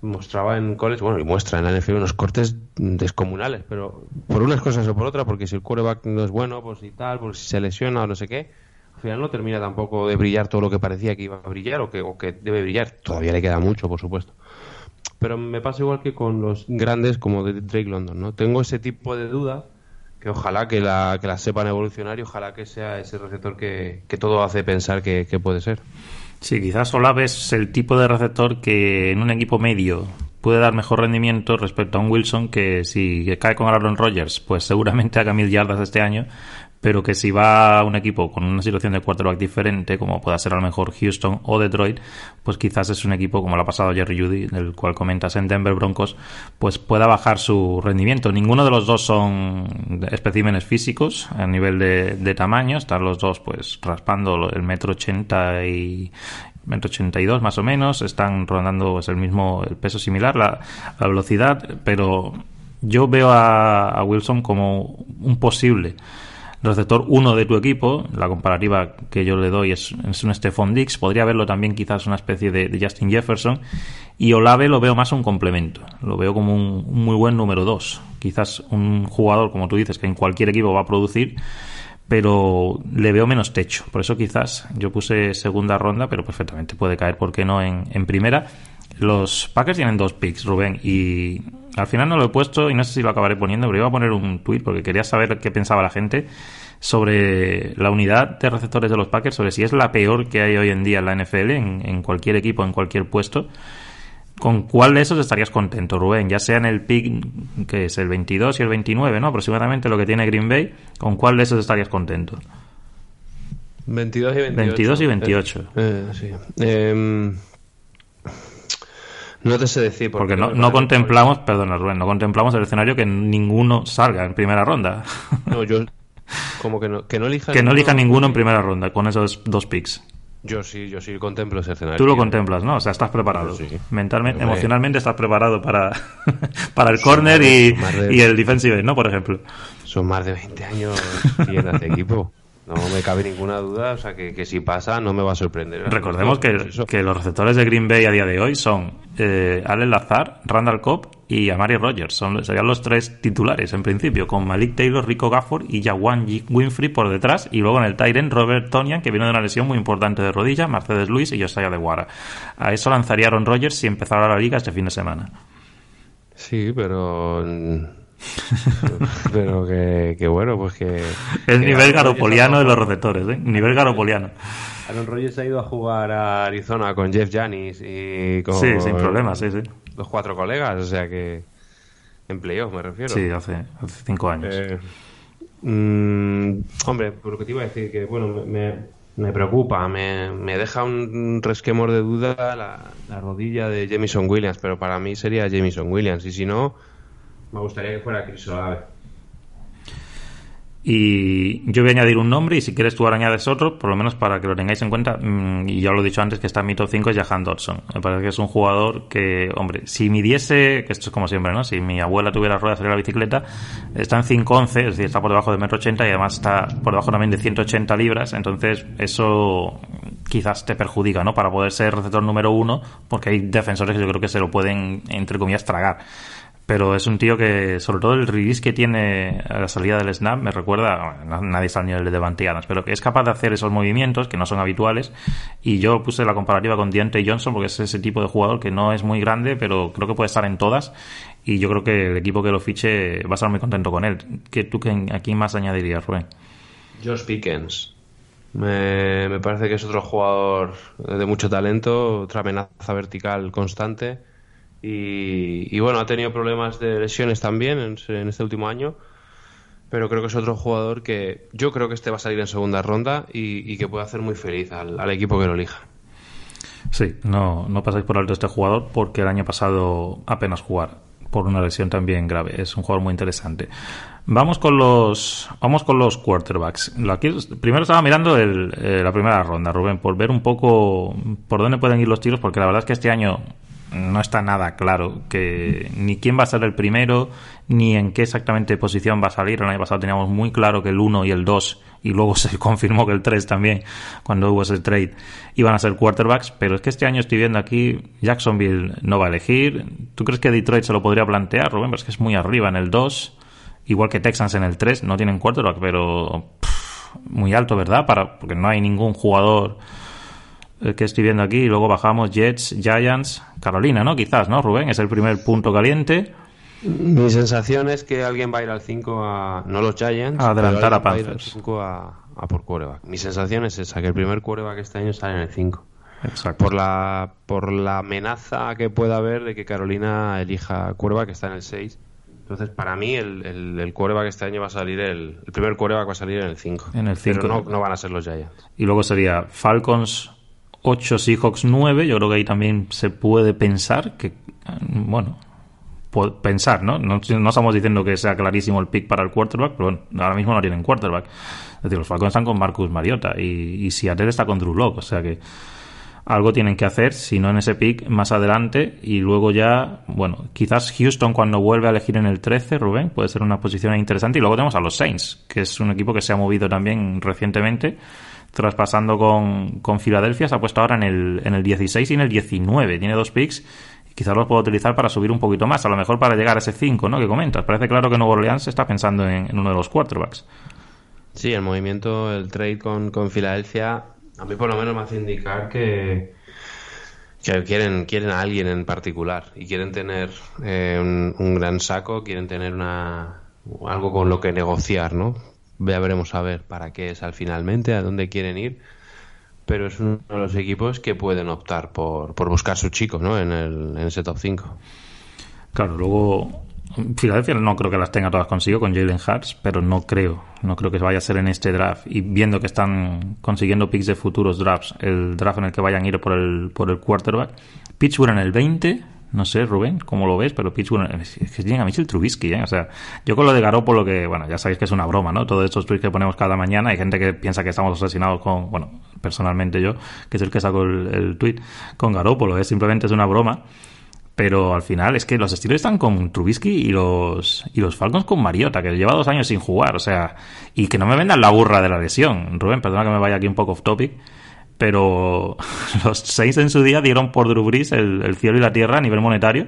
[SPEAKER 3] mostraba en college, bueno, y muestra en la NFL unos cortes descomunales, pero por unas cosas o por otras, porque si el quarterback no es bueno, pues y tal, pues si se lesiona o no sé qué, al final no termina tampoco de brillar todo lo que parecía que iba a brillar o que, o que debe brillar. Todavía le queda mucho, por supuesto. Pero me pasa igual que con los grandes como de Drake London, ¿no? Tengo ese tipo de duda que ojalá que la, que la sepan evolucionar y ojalá que sea ese receptor que, todo hace pensar que, puede ser.
[SPEAKER 2] Sí, quizás Olave es el tipo de receptor que en un equipo medio puede dar mejor rendimiento respecto a un Wilson que si cae con Aaron Rodgers, pues seguramente haga mil yardas este año, pero que si va un equipo con una situación de quarterback diferente, como pueda ser a lo mejor Houston o Detroit, pues quizás es un equipo como lo ha pasado Jerry Judy, del cual comentas en Denver Broncos, pues pueda bajar su rendimiento. Ninguno de los dos son especímenes físicos a nivel de, tamaño, están los dos pues raspando el metro ochenta y, 182 más o menos, están rondando pues, el mismo, el peso similar, la, velocidad, pero yo veo a, Wilson como un posible receptor 1 de tu equipo, la comparativa que yo le doy es, un Stephon Dix, podría verlo también quizás una especie de, Justin Jefferson, y Olave lo veo más un complemento, lo veo como un, muy buen número 2, quizás un jugador, como tú dices, que en cualquier equipo va a producir, pero le veo menos techo. Por eso quizás yo puse segunda ronda, pero perfectamente puede caer, ¿por qué no?, en, en primera. Los Packers tienen dos picks, Rubén, y al final no lo he puesto y no sé si lo acabaré poniendo, pero iba a poner un tweet porque quería saber qué pensaba la gente sobre la unidad de receptores de los Packers, sobre si es la peor que hay hoy en día en la NFL, en, en cualquier equipo, en cualquier puesto. ¿Con cuál de esos estarías contento, Rubén? Ya sea en el pick, que es el 22 y el 29, ¿no? Aproximadamente lo que tiene Green Bay. ¿Con cuál de esos estarías contento?
[SPEAKER 3] 22 y 28.
[SPEAKER 2] 22 y 28.
[SPEAKER 3] Eh, eh, sí. Em, no te sé decir.
[SPEAKER 2] Porque, no, no contemplamos, perdona Rubén, no contemplamos el escenario que ninguno salga en primera ronda.
[SPEAKER 3] No, yo... Como que no, que no elija
[SPEAKER 2] Que no elija ninguno en primera ronda con esos dos picks.
[SPEAKER 3] Yo sí, yo sí contemplo ese escenario.
[SPEAKER 2] Tú lo contemplas, ¿no? O sea, estás preparado. Mentalmente, emocionalmente estás preparado para, para el corner y, y, el defensive, ¿no? Por ejemplo.
[SPEAKER 3] Son más de 20 años siguiendo este equipo. No me cabe ninguna duda, o sea, que, si pasa no me va a sorprender.
[SPEAKER 2] Recordemos que, que, los receptores de Green Bay a día de hoy son eh, Allen Lazar, Randall Cobb y Amari Rogers. Son, serían los tres titulares en principio, con Malik Taylor, Rico Gafford y Jawan Winfrey por detrás. Y luego en el Tyren, Robert Tonian, que viene de una lesión muy importante de rodilla, Mercedes Luis y Josiah de Guara. A eso lanzaría Aaron Rodgers si empezara la liga este fin de semana.
[SPEAKER 3] Sí, pero pero que, bueno, pues que...
[SPEAKER 2] El nivel garopoliano de los receptores, ¿eh? Nivel garopoliano.
[SPEAKER 3] Aaron Rodgers ha ido a jugar a Arizona con Jeff Janis y con...
[SPEAKER 2] Sí, sin problemas, sí, sí.
[SPEAKER 3] Los cuatro colegas, o sea que... En playoff me refiero.
[SPEAKER 2] Sí, hace, cinco años.
[SPEAKER 3] Eh, mm, hombre, por lo que te iba a decir, que bueno, me, me preocupa, me, me, deja un resquemor de duda la, la rodilla de Jamison Williams, pero para mí sería Jamison Williams, y si no me gustaría que fuera Chris Olave.
[SPEAKER 2] Y yo voy a añadir un nombre y si quieres tú ahora añades otro, por lo menos para que lo tengáis en cuenta. Mm, y ya lo he dicho antes que está en mi top 5 es Jahan Dodson. Me parece que es un jugador que, hombre, si midiese, que esto es como siempre, ¿no? Si mi abuela tuviera ruedas de la bicicleta, está en 5'11, es decir, está por debajo de 1,80m y además está por debajo también de 180 libras. Entonces, eso quizás te perjudica, ¿no? Para poder ser receptor número uno, porque hay defensores que yo creo que se lo pueden, entre comillas, tragar pero es un tío que, sobre todo el release que tiene a la salida del snap, me recuerda, nadie está al nivel de Devante pero que es capaz de hacer esos movimientos que no son habituales. Y yo puse la comparativa con Deontay Johnson, porque es ese tipo de jugador que no es muy grande, pero creo que puede estar en todas. Y yo creo que el equipo que lo fiche va a estar muy contento con él. ¿Qué, ¿Tú a quién más añadirías, Rubén?
[SPEAKER 3] Josh Pickens. Me, me parece que es otro jugador de mucho talento, otra amenaza vertical constante y, bueno, ha tenido problemas de lesiones también en, este último año. Pero creo que es otro jugador que yo creo que este va a salir en segunda ronda y, que puede hacer muy feliz al, equipo que lo elija.
[SPEAKER 2] Sí, no, no pasáis por alto este jugador porque el año pasado apenas jugar por una lesión también grave. Es un jugador muy interesante. Vamos con los, vamos con los quarterbacks. primero estaba mirando eh, la primera ronda, Rubén, por ver un poco por dónde pueden ir los tiros, porque la verdad es que este año no está nada claro que ni quién va a ser el primero, ni en qué exactamente posición va a salir. El año pasado teníamos muy claro que el 1 y el 2, y luego se confirmó que el 3 también, cuando hubo ese trade, iban a ser quarterbacks. Pero es que este año estoy viendo aquí, Jacksonville no va a elegir. ¿Tú crees que Detroit se lo podría plantear, Rubén? es que es muy arriba en el 2, igual que Texans en el 3, no tienen quarterback, pero muy alto, ¿verdad? Para, porque no hay ningún jugador que estoy viendo aquí, y luego bajamos Jets, Giants, Carolina, ¿no? Quizás, ¿no, Rubén? Es el primer punto caliente.
[SPEAKER 3] Mi sensación es que alguien va a ir al 5 a. No los Giants.
[SPEAKER 2] A adelantar a Panthers.
[SPEAKER 3] a, a, por quarterback. Mi sensación es esa, que el primer quarterback este año sale en el 5. Exacto. Por la, por la amenaza que pueda haber de que Carolina elija quarterback que está en el 6. Entonces, para mí, el, el, el quarterback este año va a salir, el, el primer quarterback va a salir en el 5.
[SPEAKER 2] En el 5.
[SPEAKER 3] Pero no, no van a ser los Giants.
[SPEAKER 2] Y luego sería Falcons, 8 Seahawks 9, yo creo que ahí también se puede pensar que, bueno, pensar, ¿no? ¿no? estamos diciendo que sea clarísimo el pick para el quarterback, pero bueno, ahora mismo no tienen quarterback. Es decir, los Falcons están con Marcus Mariota y, y Seattle está con Drew Locke, o sea que algo tienen que hacer, si no en ese pick más adelante y luego ya, bueno, quizás Houston cuando vuelve a elegir en el 13, Rubén, puede ser una posición interesante y luego tenemos a los Saints, que es un equipo que se ha movido también recientemente, traspasando con, con Filadelfia, se ha puesto ahora en el, en el 16 y en el 19, tiene dos picks y quizás los puedo utilizar para subir un poquito más, a lo mejor para llegar a ese 5, ¿no? Que comentas. Parece claro que Nuevo Orleans está pensando en, uno de los quarterbacks.
[SPEAKER 3] Sí, el movimiento, el trade con, con Filadelfia, a mí por lo menos me hace indicar que, que quieren, quieren a alguien en particular y quieren tener eh, un, gran saco, quieren tener una, algo con lo que negociar, ¿no? Ya veremos a ver para qué es al finalmente, a dónde quieren ir, pero es uno de los equipos que pueden optar por, por buscar su chico, ¿no? En, el, en ese top 5.
[SPEAKER 2] Claro, luego Filadelfia no creo que las tenga todas consigo con Jalen Hurts, pero no creo, no creo que vaya a ser en este draft. Y viendo que están consiguiendo picks de futuros drafts, el draft en el que vayan a ir por el, por el quarterback, Pittsburgh en el 20, no sé, Rubén, cómo lo ves, pero Pittsburgh es que tienen a Mitchell Trubisky, ¿eh? O sea, yo con lo de Garoppolo que, bueno, ya sabéis que es una broma, ¿no? Todos estos tweets que ponemos cada mañana, hay gente que piensa que estamos asesinados con, bueno, personalmente yo, que es el que saco el, tweet con Garoppolo, ¿eh? Simplemente es una broma. Pero al final es que los Steelers están con Trubisky y los, y los Falcons con Mariota, que lleva dos años sin jugar. O sea, y que no me vendan la burra de la lesión. Rubén, perdona que me vaya aquí un poco off topic. Pero los seis en su día dieron por Drew Brees el, cielo y la tierra a nivel monetario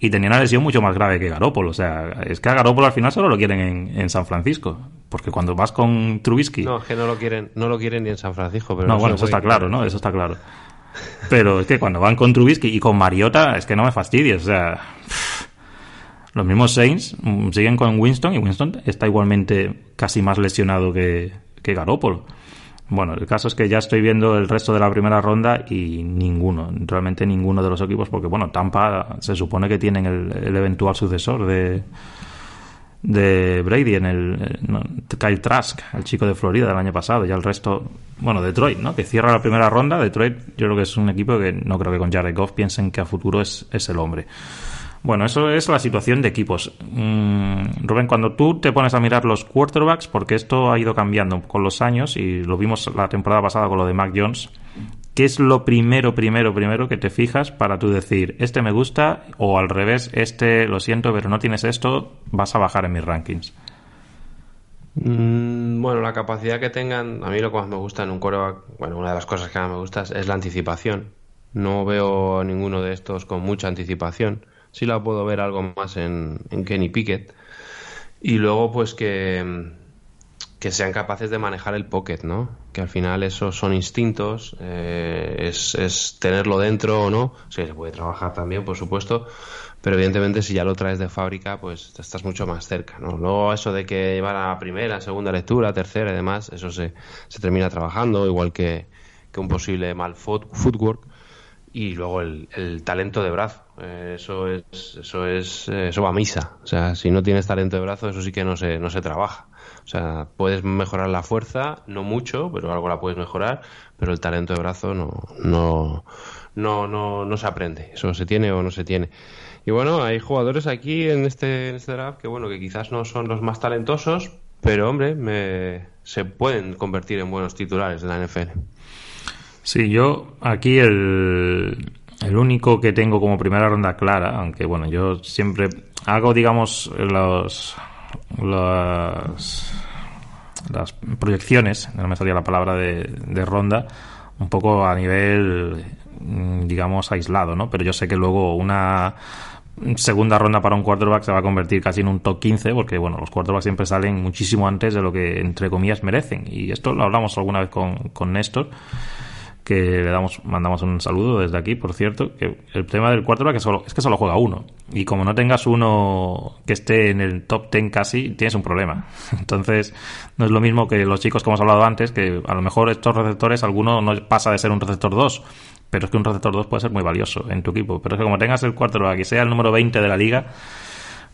[SPEAKER 2] y tenían una lesión mucho más grave que Garópolo. O sea, es que a Garópolo al final solo lo quieren en, en San Francisco. Porque cuando vas con Trubisky.
[SPEAKER 3] No, es que no lo quieren, no lo quieren ni en San Francisco. Pero
[SPEAKER 2] no, bueno, eso está claro, ¿no? Eso está claro. Pero es que cuando van con Trubisky y con Mariota, es que no me fastidies. O sea, los mismos Saints mm, siguen con Winston y Winston está igualmente casi más lesionado que, que Garoppolo. Bueno, el caso es que ya estoy viendo el resto de la primera ronda y ninguno, realmente ninguno de los equipos, porque bueno, Tampa se supone que tienen el eventual sucesor de, de Brady en el Kyle Trask, el chico de Florida del año pasado, ya el resto, bueno, Detroit, ¿no? Que cierra la primera ronda, Detroit yo creo que es un equipo que no creo que con Jared Goff piensen que a futuro es, es el hombre. Bueno, eso es la situación de equipos. Mm, Rubén, cuando tú te pones a mirar los quarterbacks, porque esto ha ido cambiando con los años y lo vimos la temporada pasada con lo de Mac Jones, ¿qué es lo primero, primero, primero que te fijas para tú decir, este me gusta o al revés, este lo siento, pero no tienes esto, vas a bajar en mis rankings?
[SPEAKER 3] Mm, bueno, la capacidad que tengan, a mí lo que más me gusta en un quarterback, bueno, una de las cosas que más me gusta es la anticipación. No veo ninguno de estos con mucha anticipación sí la puedo ver algo más en, Kenny Pickett. Y luego, pues que, que sean capaces de manejar el pocket, ¿no? Que al final esos son instintos, eh, es, es, tenerlo dentro o no. Sí, se puede trabajar también, por supuesto, pero evidentemente si ya lo traes de fábrica, pues estás mucho más cerca, ¿no? Luego eso de que llevar a primera, segunda lectura, tercera y demás, eso se, se termina trabajando, igual que, que un posible mal footwork y luego el, el talento de brazo. Eh, eso es, eso es, eh, eso va a misa. O sea, si no tienes talento de brazo, eso sí que no se, no se trabaja. O sea, puedes mejorar la fuerza, no mucho, pero algo la puedes mejorar, pero el talento de brazo no, no, no, no, no se aprende. Eso se tiene o no se tiene. Y bueno, hay jugadores aquí en este, en este draft que bueno, que quizás no son los más talentosos, pero hombre, me, se pueden convertir en buenos titulares de la NFL.
[SPEAKER 2] Sí, yo aquí el, el único que tengo como primera ronda clara, aunque bueno, yo siempre hago, digamos, los, las proyecciones, no me salía la palabra de, de ronda, un poco a nivel, digamos, aislado, ¿no? Pero yo sé que luego una segunda ronda para un quarterback se va a convertir casi en un top 15 porque bueno los quarterbacks siempre salen muchísimo antes de lo que entre comillas merecen y esto lo hablamos alguna vez con, con Néstor que le damos, mandamos un saludo desde aquí, por cierto, que el tema del quarterback es, solo, es que solo juega uno. Y como no tengas uno que esté en el top 10 casi, tienes un problema. Entonces, no es lo mismo que los chicos que hemos hablado antes, que a lo mejor estos receptores, alguno no pasa de ser un receptor 2, pero es que un receptor 2 puede ser muy valioso en tu equipo. Pero es que como tengas el quarterback y sea el número 20 de la liga,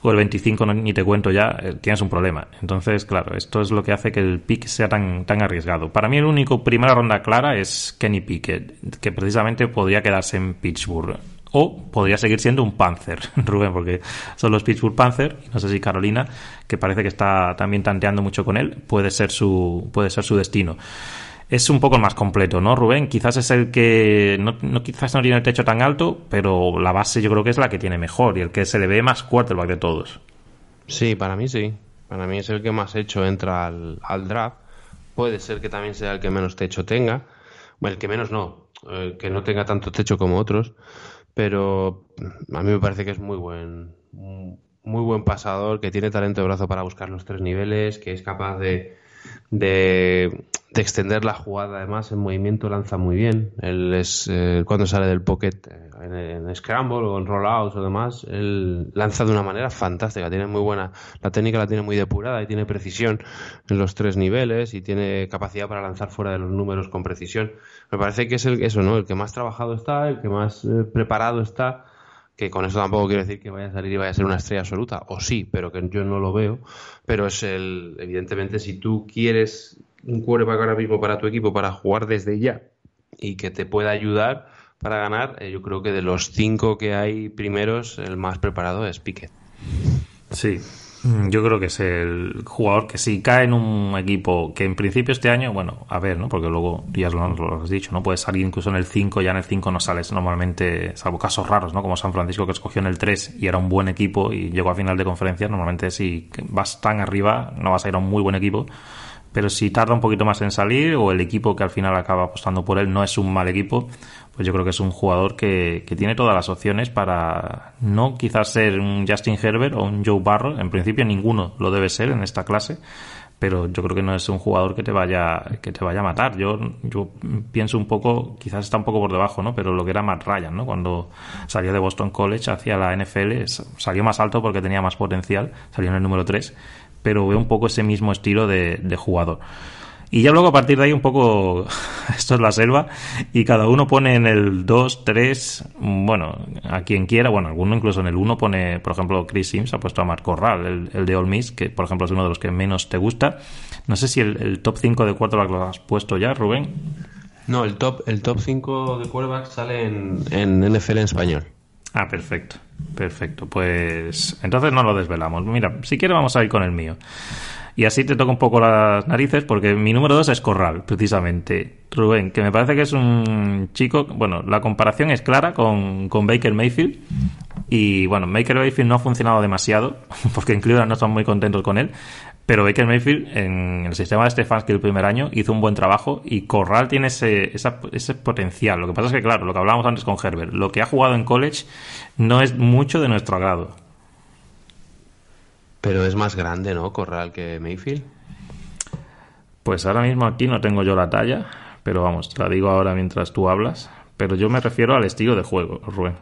[SPEAKER 2] o el 25 ni te cuento ya, eh, tienes un problema. Entonces, claro, esto es lo que hace que el pick sea tan, tan arriesgado. Para mí el único primera ronda clara es Kenny Pickett, que precisamente podría quedarse en Pittsburgh. O podría seguir siendo un Panther, Rubén, porque son los Pittsburgh Panther, no sé si Carolina, que parece que está también tanteando mucho con él, puede ser su, puede ser su destino. Es un poco más completo, ¿no, Rubén? Quizás es el que no, quizás no tiene el techo tan alto, pero la base yo creo que es la que tiene mejor y el que se le ve más quarterback de todos.
[SPEAKER 3] Sí, para mí sí. Para mí es el que más hecho entra al, draft. Puede ser que también sea el que menos techo tenga. Bueno, el que menos no, que no tenga tanto techo como otros. Pero a mí me parece que es muy buen, muy buen pasador, que tiene talento de brazo para buscar los tres niveles, que es capaz de, de, extender la jugada. Además, en movimiento lanza muy bien. Él es eh, cuando sale del pocket eh, en, scramble o en rollouts o demás, él lanza de una manera fantástica. Tiene muy buena, la técnica la tiene muy depurada y tiene precisión en los tres niveles y tiene capacidad para lanzar fuera de los números con precisión. Me parece que es el eso, ¿no? El que más trabajado está, el que más eh, preparado está que con eso tampoco quiero decir que vaya a salir y vaya a ser una estrella absoluta, o sí, pero que yo no lo veo, pero es el, evidentemente, si tú quieres un quarterback ahora mismo para tu equipo para jugar desde ya y que te pueda ayudar para ganar, eh, yo creo que de los cinco que hay primeros, el más preparado es Piquet.
[SPEAKER 2] Sí, yo creo que es el jugador que si cae en un equipo que en principio este año, bueno, a ver, ¿no? Porque luego ya lo, has dicho, ¿no? Puede salir incluso en el 5, ya en el 5 no sales normalmente, salvo casos raros, ¿no? Como San Francisco que escogió en el 3 y era un buen equipo y llegó a final de conferencia, normalmente si vas tan arriba no vas a ir a un muy buen equipo pero si tarda un poquito más en salir o el equipo que al final acaba apostando por él no es un mal equipo, pues yo creo que es un jugador que, que tiene todas las opciones para no quizás ser un Justin Herbert o un Joe Barrow, en principio ninguno lo debe ser en esta clase, pero yo creo que no es un jugador que te vaya que te vaya a matar. Yo yo pienso un poco, quizás está un poco por debajo, ¿no? Pero lo que era Matt Ryan, ¿no? Cuando salió de Boston College hacia la NFL, salió más alto porque tenía más potencial, salió en el número 3 pero veo un poco ese mismo estilo de, de jugador. Y ya luego a partir de ahí un poco, esto es la selva, y cada uno pone en el 2, 3, bueno, a quien quiera, bueno, alguno incluso en el 1 pone, por ejemplo, Chris Sims ha puesto a Mark Corral, el, de All Miss, que por ejemplo es uno de los que menos te gusta. No sé si el, top 5 de quarterback lo has puesto ya, Rubén.
[SPEAKER 3] No, el top, el top 5 de quarterback sale en, en NFL en español.
[SPEAKER 2] Ah, perfecto. Perfecto. Pues entonces no lo desvelamos. Mira, si quieres vamos a ir con el mío. Y así te toco un poco las narices porque mi número dos es Corral, precisamente. Rubén, que me parece que es un chico, bueno, la comparación es clara con, con Baker Mayfield. Y bueno, Baker Mayfield no ha funcionado demasiado, porque en Cleveland no están muy contentos con él. Pero Baker Mayfield en el sistema de Stefanski el primer año hizo un buen trabajo y Corral tiene ese, ese potencial. Lo que pasa es que, claro, lo que hablábamos antes con Herbert, lo que ha jugado en college no es mucho de nuestro agrado.
[SPEAKER 3] Pero es más grande, ¿no? Corral que Mayfield.
[SPEAKER 2] Pues ahora mismo aquí no tengo yo la talla, pero vamos, te la digo ahora mientras tú hablas. Pero yo me refiero al estilo de juego, Rubén.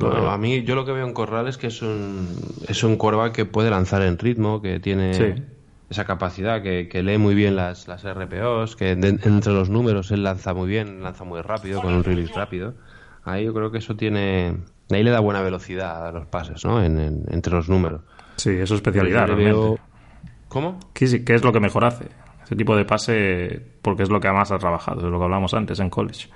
[SPEAKER 3] a mí yo lo que veo en Corral es que es un, es un que puede lanzar en ritmo, que tiene esa capacidad, que, lee muy bien las, las RPOs, que entre los números él lanza muy bien, lanza muy rápido, con un release rápido. Ahí yo creo que eso tiene... Ahí le da buena velocidad a los pases, ¿no? En, entre los números.
[SPEAKER 2] Sí, es su especialidad. Veo...
[SPEAKER 3] ¿Cómo?
[SPEAKER 2] ¿Qué, ¿Qué es lo que mejor hace? Ese tipo de pase, porque es lo que más ha trabajado, es lo que hablamos antes en college.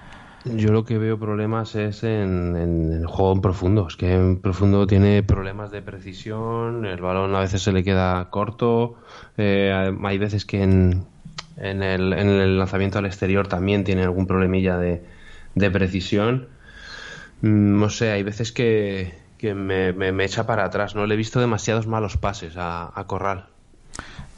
[SPEAKER 3] Yo lo que veo problemas es en, el juego en profundo. Es que en profundo tiene problemas de precisión, el balón a veces se le queda corto, eh, hay veces que en, el, en, el, lanzamiento al exterior también tiene algún problemilla de, precisión. Mm, no sé, hay veces que, me, echa para atrás. No le he visto demasiados malos pases a Corral.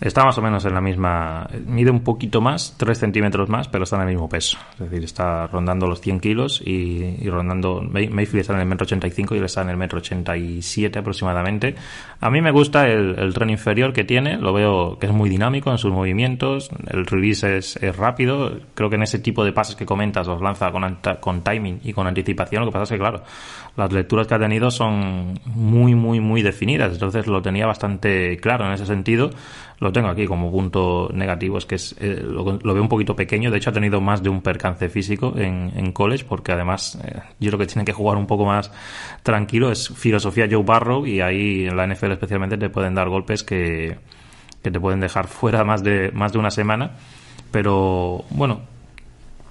[SPEAKER 2] Está más o menos en la misma. Mide un poquito más, 3 centímetros más, pero está en el mismo peso. Es decir, está rondando los 100 kilos y, rondando. Mayfield está en el metro 85 y él está en el metro 87 aproximadamente. A mí me gusta el, tren inferior que tiene, lo veo que es muy dinámico en sus movimientos. El release es, rápido. Creo que en ese tipo de pases que comentas los lanza con, con timing y con anticipación. Lo que pasa es que, claro, las lecturas que ha tenido son muy, muy, muy definidas. Entonces lo tenía bastante claro en ese sentido lo tengo aquí como punto negativo, es que es, eh, lo, veo un poquito pequeño, de hecho ha tenido más de un percance físico en, en college, porque además eh, yo creo que tiene que jugar un poco más tranquilo, es filosofía Joe Barrow y ahí en la NFL especialmente te pueden dar golpes que, que te pueden dejar fuera más de, más de una semana, pero bueno,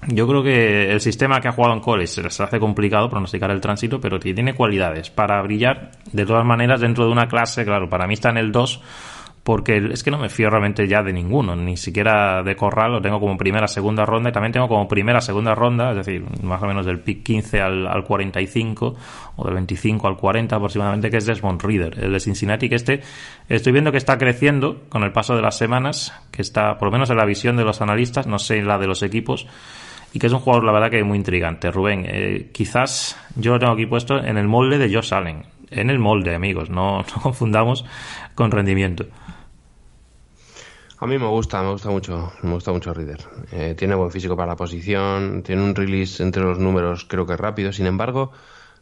[SPEAKER 2] yo creo que el sistema que ha jugado en college se les hace complicado pronosticar el tránsito, pero tiene cualidades para brillar. De todas maneras dentro de una clase, claro, para mí está en el 2 porque es que no me fío realmente ya de ninguno, ni siquiera de Corral, lo tengo como primera, segunda ronda y también tengo como primera, segunda ronda, es decir, más o menos del pick 15 al, al 45 o del 25 al 40 aproximadamente, que es Desmond Reader, el de Cincinnati, que este estoy viendo que está creciendo con el paso de las semanas, que está por lo menos en la visión de los analistas, no sé en la de los equipos, y que es un jugador, la verdad, que muy intrigante. Rubén, eh, quizás yo lo tengo aquí puesto en el molde de Josh Allen. En el molde, amigos, no confundamos con rendimiento.
[SPEAKER 3] A mí me gusta, me gusta mucho, me gusta mucho Reader. Eh, tiene buen físico para la posición, tiene un release entre los números creo que rápido, sin embargo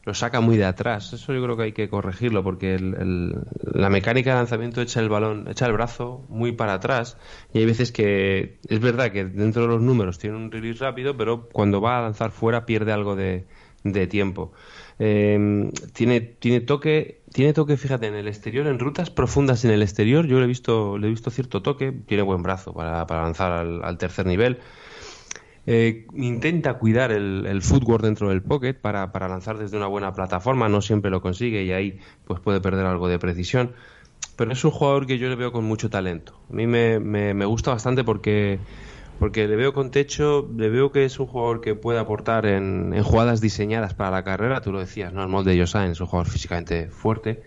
[SPEAKER 3] lo saca muy de atrás. Eso yo creo que hay que corregirlo porque la mecánica de lanzamiento echa el balón, echa el brazo muy para atrás y hay veces que es verdad que dentro de los números tiene un release rápido, pero cuando va a lanzar fuera pierde algo de, de tiempo. Eh, tiene, tiene toque, tiene toque, fíjate, en el exterior, en rutas profundas en el exterior, yo le he visto, le he visto cierto toque, tiene buen brazo para, para lanzar al, tercer nivel. Eh, intenta cuidar el, el, footwork dentro del pocket para, para, lanzar desde una buena plataforma, no siempre lo consigue y ahí pues puede perder algo de precisión. Pero es un jugador que yo le veo con mucho talento. A mí me, me, me gusta bastante porque porque le veo con techo, le veo que es un jugador que puede aportar en, jugadas diseñadas para la carrera, tú lo decías, ¿no? El molde de Josain es un jugador físicamente fuerte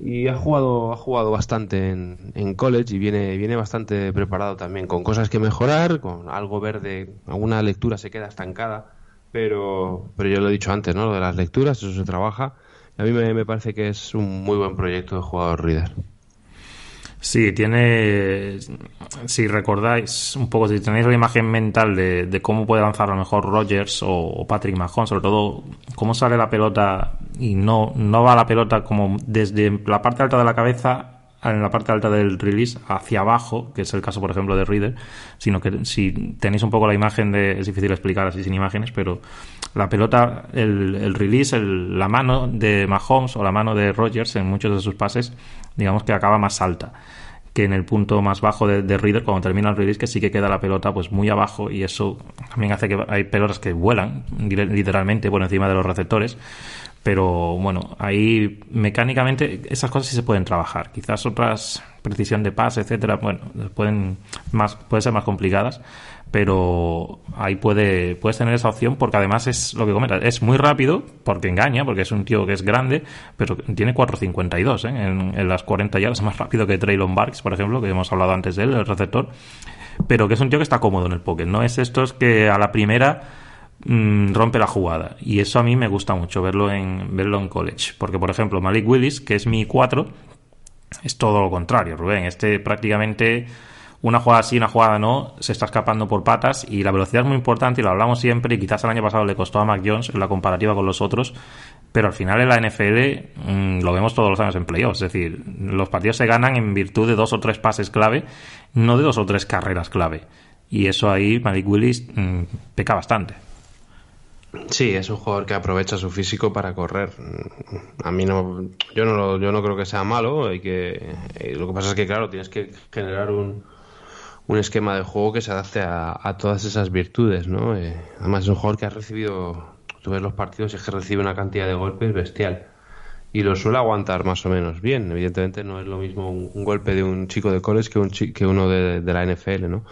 [SPEAKER 3] y ha jugado, ha jugado bastante en, en, college y viene, viene bastante preparado también, con cosas que mejorar, con algo verde, alguna lectura se queda estancada, pero, pero yo lo he dicho antes, ¿no? Lo de las lecturas, eso se trabaja. A mí me, me parece que es un muy buen proyecto de jugador Reader.
[SPEAKER 2] Sí, tiene. Si recordáis un poco, si tenéis la imagen mental de, cómo puede lanzar a lo mejor Rogers o, Patrick Mahon, sobre todo cómo sale la pelota y no, no va la pelota como desde la parte alta de la cabeza en la parte alta del release hacia abajo, que es el caso, por ejemplo, de Reader, sino que si tenéis un poco la imagen de. Es difícil explicar así sin imágenes, pero la pelota, el, el release, la mano de Mahomes o la mano de Rogers en muchos de sus pases, digamos que acaba más alta que en el punto más bajo de, de, Reader cuando termina el release que sí que queda la pelota pues muy abajo y eso también hace que hay pelotas que vuelan literalmente por encima de los receptores pero bueno, ahí mecánicamente esas cosas sí se pueden trabajar. Quizás otras, precisión de pase, etcétera, bueno, pueden, más, pueden ser más complicadas, pero ahí puede, puedes tener esa opción porque además es lo que comentas, es muy rápido, porque engaña, porque es un tío que es grande, pero tiene 4.52 ¿eh? en, en las 40 yardas, más rápido que Traylon Barks, por ejemplo, que hemos hablado antes de él, el receptor, pero que es un tío que está cómodo en el pocket, no es estos que a la primera Mm, rompe la jugada. Y eso a mí me gusta mucho verlo en, verlo en college. Porque, por ejemplo, Malik Willis, que es mi 4, es todo lo contrario, Rubén. Este prácticamente una jugada sí, una jugada no, se está escapando por patas y la velocidad es muy importante y lo hablamos siempre y quizás el año pasado le costó a Mac Jones en la comparativa con los otros, pero al final en la NFL mm, lo vemos todos los años en playoffs, es decir, los partidos se ganan en virtud de dos o tres pases clave, no de dos o tres carreras clave. Y eso ahí Malik Willis mm, peca bastante.
[SPEAKER 3] Sí, es un jugador que aprovecha su físico para correr. A mí no, yo no, yo no creo que sea malo. Hay que, eh, lo que pasa es que claro, tienes que generar un, un esquema de juego que se adapte a, a todas esas virtudes, ¿no? Eh, además es un jugador que ha recibido, tú ves los partidos es que recibe una cantidad de golpes bestial y lo suele aguantar más o menos bien. Evidentemente no es lo mismo un, golpe de un chico de college que, un que uno de, la NFL, ¿no?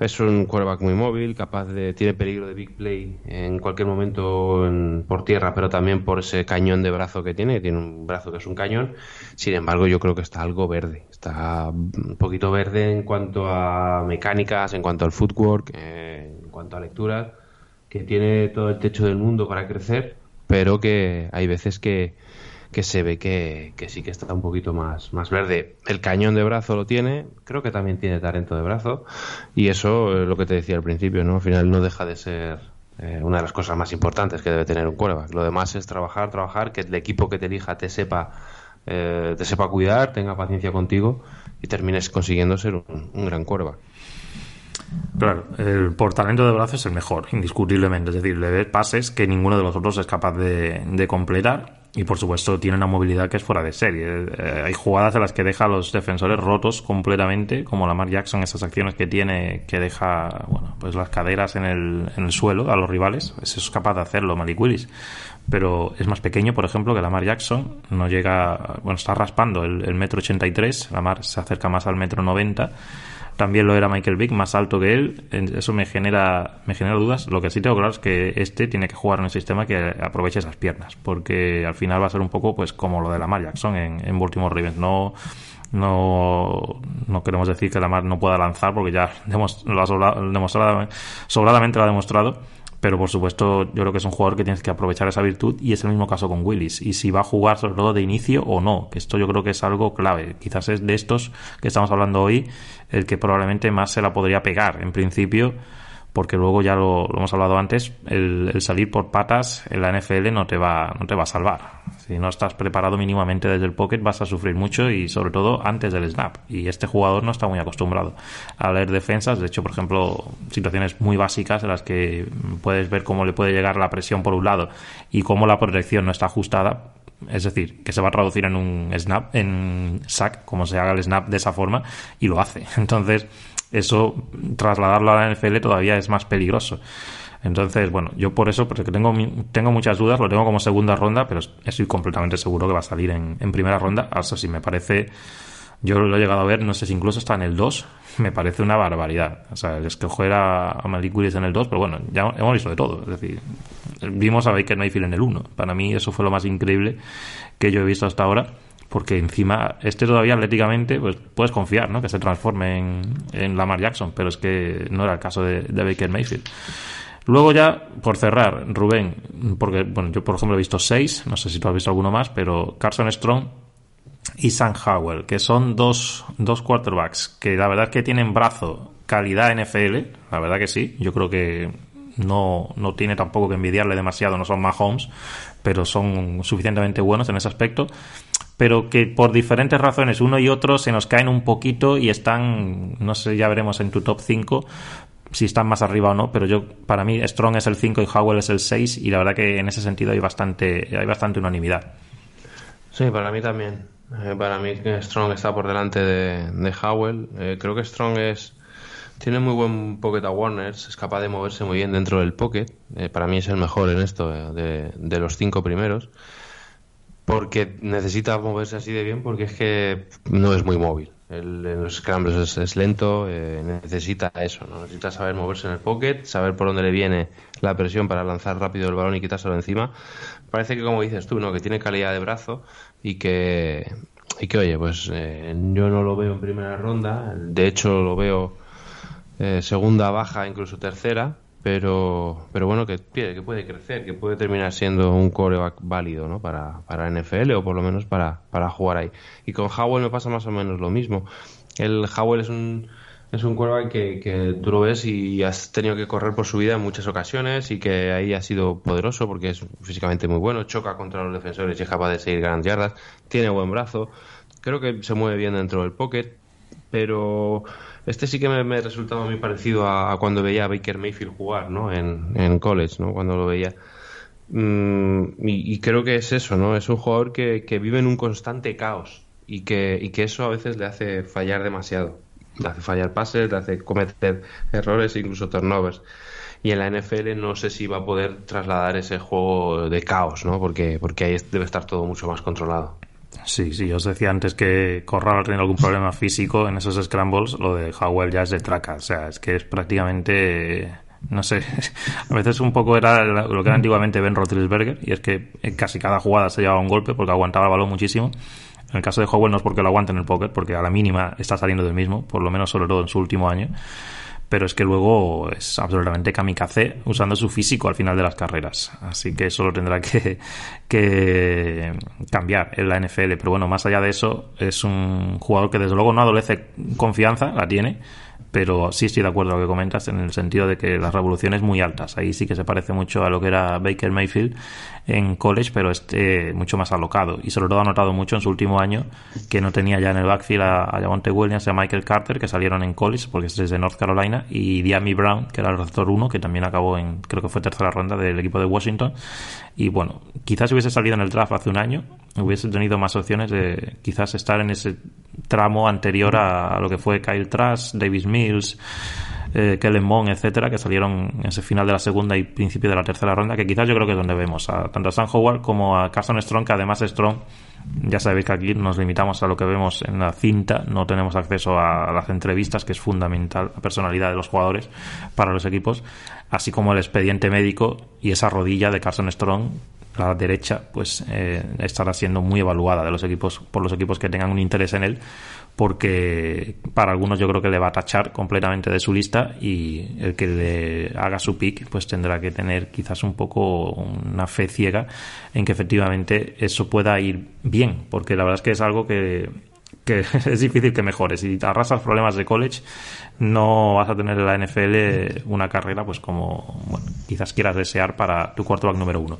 [SPEAKER 3] Es un quarterback muy móvil, capaz de tiene peligro de big play en cualquier momento en, por tierra, pero también por ese cañón de brazo que tiene, tiene un brazo que es un cañón. Sin embargo, yo creo que está algo verde, está un poquito verde en cuanto a mecánicas, en cuanto al footwork, eh, en cuanto a lecturas, que tiene todo el techo del mundo para crecer, pero que hay veces que que se ve que, sí que está un poquito más, más verde. El cañón de brazo lo tiene, creo que también tiene talento de brazo, y eso es lo que te decía al principio, ¿no? Al final no deja de ser eh, una de las cosas más importantes que debe tener un quarterback. Lo demás es trabajar, trabajar, que el equipo que te elija te sepa, eh, te sepa cuidar, tenga paciencia contigo y termines consiguiendo ser un, gran quarterback.
[SPEAKER 2] Claro, el por talento de brazo es el mejor, indiscutiblemente. Es decir, le ves pases que ninguno de los otros es capaz de, de completar y por supuesto tiene una movilidad que es fuera de serie. Eh, hay jugadas en las que deja a los defensores rotos completamente, como la Mar Jackson, esas acciones que tiene que deja bueno, pues las caderas en el, en el suelo a los rivales. Es capaz de hacerlo Malik Willis. Pero es más pequeño, por ejemplo, que la Mar Jackson. No llega, bueno, está raspando el, el metro 83, la Mar se acerca más al metro 90 también lo era Michael Vick, más alto que él. Eso me genera, me genera dudas. Lo que sí tengo claro es que este tiene que jugar en un sistema que aproveche esas piernas, porque al final va a ser un poco pues como lo de la Mar Jackson en, en Baltimore Ravens. No, no, no queremos decir que la Mar no pueda lanzar, porque ya lo ha demostrado, sobradamente lo ha demostrado pero por supuesto yo creo que es un jugador que tienes que aprovechar esa virtud y es el mismo caso con Willis. Y si va a jugar sobre todo de inicio o no que esto yo creo que es algo clave. Quizás es de estos que estamos hablando hoy el que probablemente más se la podría pegar. En principio porque luego ya lo, hemos hablado antes, el, salir por patas en la NFL no te va, no te va a salvar. Si no estás preparado mínimamente desde el pocket vas a sufrir mucho y sobre todo antes del snap. Y este jugador no está muy acostumbrado a leer defensas. De hecho, por ejemplo, situaciones muy básicas en las que puedes ver cómo le puede llegar la presión por un lado y cómo la protección no está ajustada, es decir, que se va a traducir en un snap, en sack, como se haga el snap de esa forma, y lo hace. Entonces, eso trasladarlo a la NFL todavía es más peligroso. Entonces, bueno, yo por eso, porque tengo, tengo muchas dudas, lo tengo como segunda ronda, pero estoy completamente seguro que va a salir en, primera ronda. Hasta si me parece, yo lo he llegado a ver, no sé si incluso está en el 2, me parece una barbaridad. O sea, el escoger a, a Malik Willis en el 2, pero bueno, ya hemos visto de todo. Es decir, vimos a Baker Mayfield en el 1. Para mí eso fue lo más increíble que yo he visto hasta ahora porque encima este todavía atléticamente pues puedes confiar ¿no? que se transforme en, Lamar Jackson pero es que no era el caso de, Baker Mayfield luego ya por cerrar Rubén porque bueno yo por ejemplo he visto seis no sé si tú has visto alguno más pero Carson Strong y Sam Howell que son dos, dos quarterbacks que la verdad que tienen brazo calidad NFL la verdad que sí yo creo que no, no tiene tampoco que envidiarle demasiado, no son Mahomes, pero son suficientemente buenos en ese aspecto pero que por diferentes razones uno y otro se nos caen un poquito y están, no sé, ya veremos en tu top 5 si están más arriba o no, pero yo para mí Strong es el 5 y Howell es el 6 y la verdad que en ese sentido hay bastante hay bastante unanimidad.
[SPEAKER 3] Sí, para mí también. Eh, para mí Strong está por delante de, de Howell. Eh, creo que Strong es tiene muy buen pocket awareness, es capaz de moverse muy bien dentro del pocket. Eh, para mí es el mejor en esto de, de los cinco primeros porque necesita moverse así de bien porque es que no es muy móvil. El, en los scrambles es, lento, eh, necesita eso, ¿no? necesita saber moverse en el pocket, saber por dónde le viene la presión para lanzar rápido el balón y quitárselo encima. Parece que, como dices tú, ¿no? que tiene calidad de brazo y que, y que oye, pues eh, yo no lo veo en primera ronda, de hecho lo veo eh, segunda baja, incluso tercera, pero, pero bueno, que, que puede crecer, que puede terminar siendo un coreback válido ¿no? para, para NFL o por lo menos para, para jugar ahí. Y con Howell me pasa más o menos lo mismo. El Howell es un, es un coreback que, que tú lo ves y has tenido que correr por su vida en muchas ocasiones y que ahí ha sido poderoso porque es físicamente muy bueno, choca contra los defensores y es capaz de seguir grandes yardas, tiene buen brazo, creo que se mueve bien dentro del pocket, pero este sí que me, me resultaba muy parecido a, cuando veía a Baker Mayfield jugar, ¿no? En, en college, ¿no? Cuando lo veía. Mm, y, creo que es eso, ¿no? Es un jugador que, que vive en un constante caos y que, y que eso a veces le hace fallar demasiado. Le hace fallar pases, le hace cometer errores, incluso turnovers. Y en la NFL no sé si va a poder trasladar ese juego de caos, ¿no? Porque, porque ahí debe estar todo mucho más controlado.
[SPEAKER 2] Sí, sí, os decía antes que Corral tiene algún problema físico en esos scrambles, lo de Howell ya es de traca, o sea, es que es prácticamente, no sé, a veces un poco era lo que era antiguamente Ben Roethlisberger, y es que casi cada jugada se llevaba un golpe porque aguantaba el balón muchísimo. En el caso de Howell no es porque lo aguante en el pocket, porque a la mínima está saliendo del mismo, por lo menos sobre todo en su último año pero es que luego es absolutamente kamikaze usando su físico al final de las carreras. Así que eso lo tendrá que, cambiar en la NFL. Pero bueno, más allá de eso, es un jugador que desde luego no adolece confianza, la tiene, pero sí estoy de acuerdo con lo que comentas en el sentido de que las revoluciones muy altas. Ahí sí que se parece mucho a lo que era Baker Mayfield en college, pero este mucho más alocado. Y sobre todo ha notado mucho en su último año que no tenía ya en el backfield a, a Javonte Williams y a Michael Carter, que salieron en college, porque es desde North Carolina, y Diami Brown, que era el receptor 1, que también acabó en, creo que fue tercera ronda del equipo de Washington. Y bueno, quizás hubiese salido en el draft hace un año, hubiese tenido más opciones de quizás estar en ese tramo anterior a, lo que fue Kyle Trask, Davis Mills, eh, Kellen Mond, etcétera, que salieron en ese final de la segunda y principio de la tercera ronda, que quizás yo creo que es donde vemos a tanto a Sam Howard como a Carson Strong, que además Strong, ya sabéis que aquí nos limitamos a lo que vemos en la cinta, no tenemos acceso a las entrevistas, que es fundamental, la personalidad de los jugadores para los equipos, así como el expediente médico y esa rodilla de Carson Strong, la derecha, pues eh, estará siendo muy evaluada de los equipos por los equipos que tengan un interés en él, porque para algunos yo creo que le va a tachar completamente de su lista y el que le haga su pick, pues tendrá que tener quizás un poco una fe ciega en que efectivamente eso pueda ir bien, porque la verdad es que es algo que que es difícil que mejores. Si te arrasas problemas de college, no vas a tener en la NFL una carrera, pues como bueno, quizás quieras desear para tu quarterback número uno.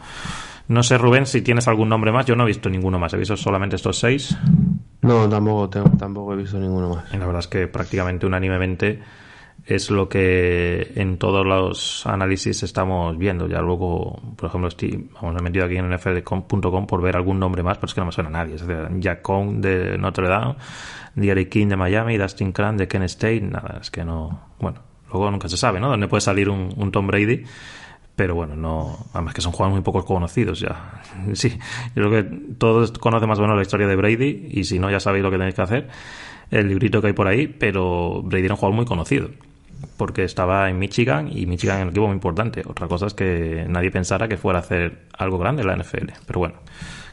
[SPEAKER 2] No sé, Rubén, si tienes algún nombre más. Yo no he visto ninguno más. He visto solamente estos seis.
[SPEAKER 3] No, tampoco, tampoco he visto ninguno más.
[SPEAKER 2] La verdad es que prácticamente unánimemente es lo que en todos los análisis estamos viendo. Ya luego, por ejemplo, estoy, vamos, me he metido aquí en nfl.com por ver algún nombre más, pero es que no me suena a nadie. Es decir, Jack Cohn de Notre Dame, Derek King de Miami, Dustin Cran de Kent State. Nada, es que no. Bueno, luego nunca se sabe, ¿no? Dónde puede salir un Tom Brady pero bueno, no, además que son jugadores muy pocos conocidos ya. Sí, yo creo que todos conocen más o menos la historia de Brady y si no ya sabéis lo que tenéis que hacer, el librito que hay por ahí, pero Brady era un jugador muy conocido porque estaba en Michigan y Michigan es un equipo muy importante. Otra cosa es que nadie pensara que fuera a hacer algo grande en la NFL, pero bueno.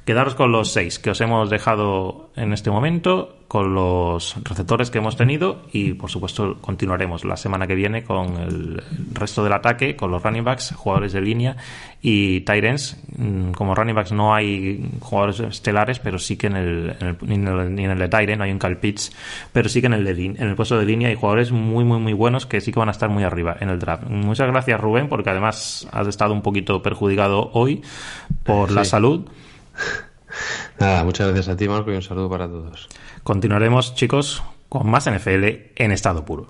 [SPEAKER 2] Quedaros con los seis que os hemos dejado en este momento, con los receptores que hemos tenido y por supuesto continuaremos la semana que viene con el resto del ataque, con los running backs, jugadores de línea y Tyrens. Mm, como running backs no hay jugadores estelares, pero sí que en el, en el, ni en el, de Tyren no hay un Pitts, pero sí que en el, de, en el puesto de línea hay jugadores muy, muy, muy buenos que sí que van a estar muy arriba en el draft. Muchas gracias Rubén, porque además has estado un poquito perjudicado hoy por la salud.
[SPEAKER 3] Nada, muchas gracias a ti, Marco, y un saludo para todos.
[SPEAKER 2] Continuaremos, chicos, con más NFL en estado puro.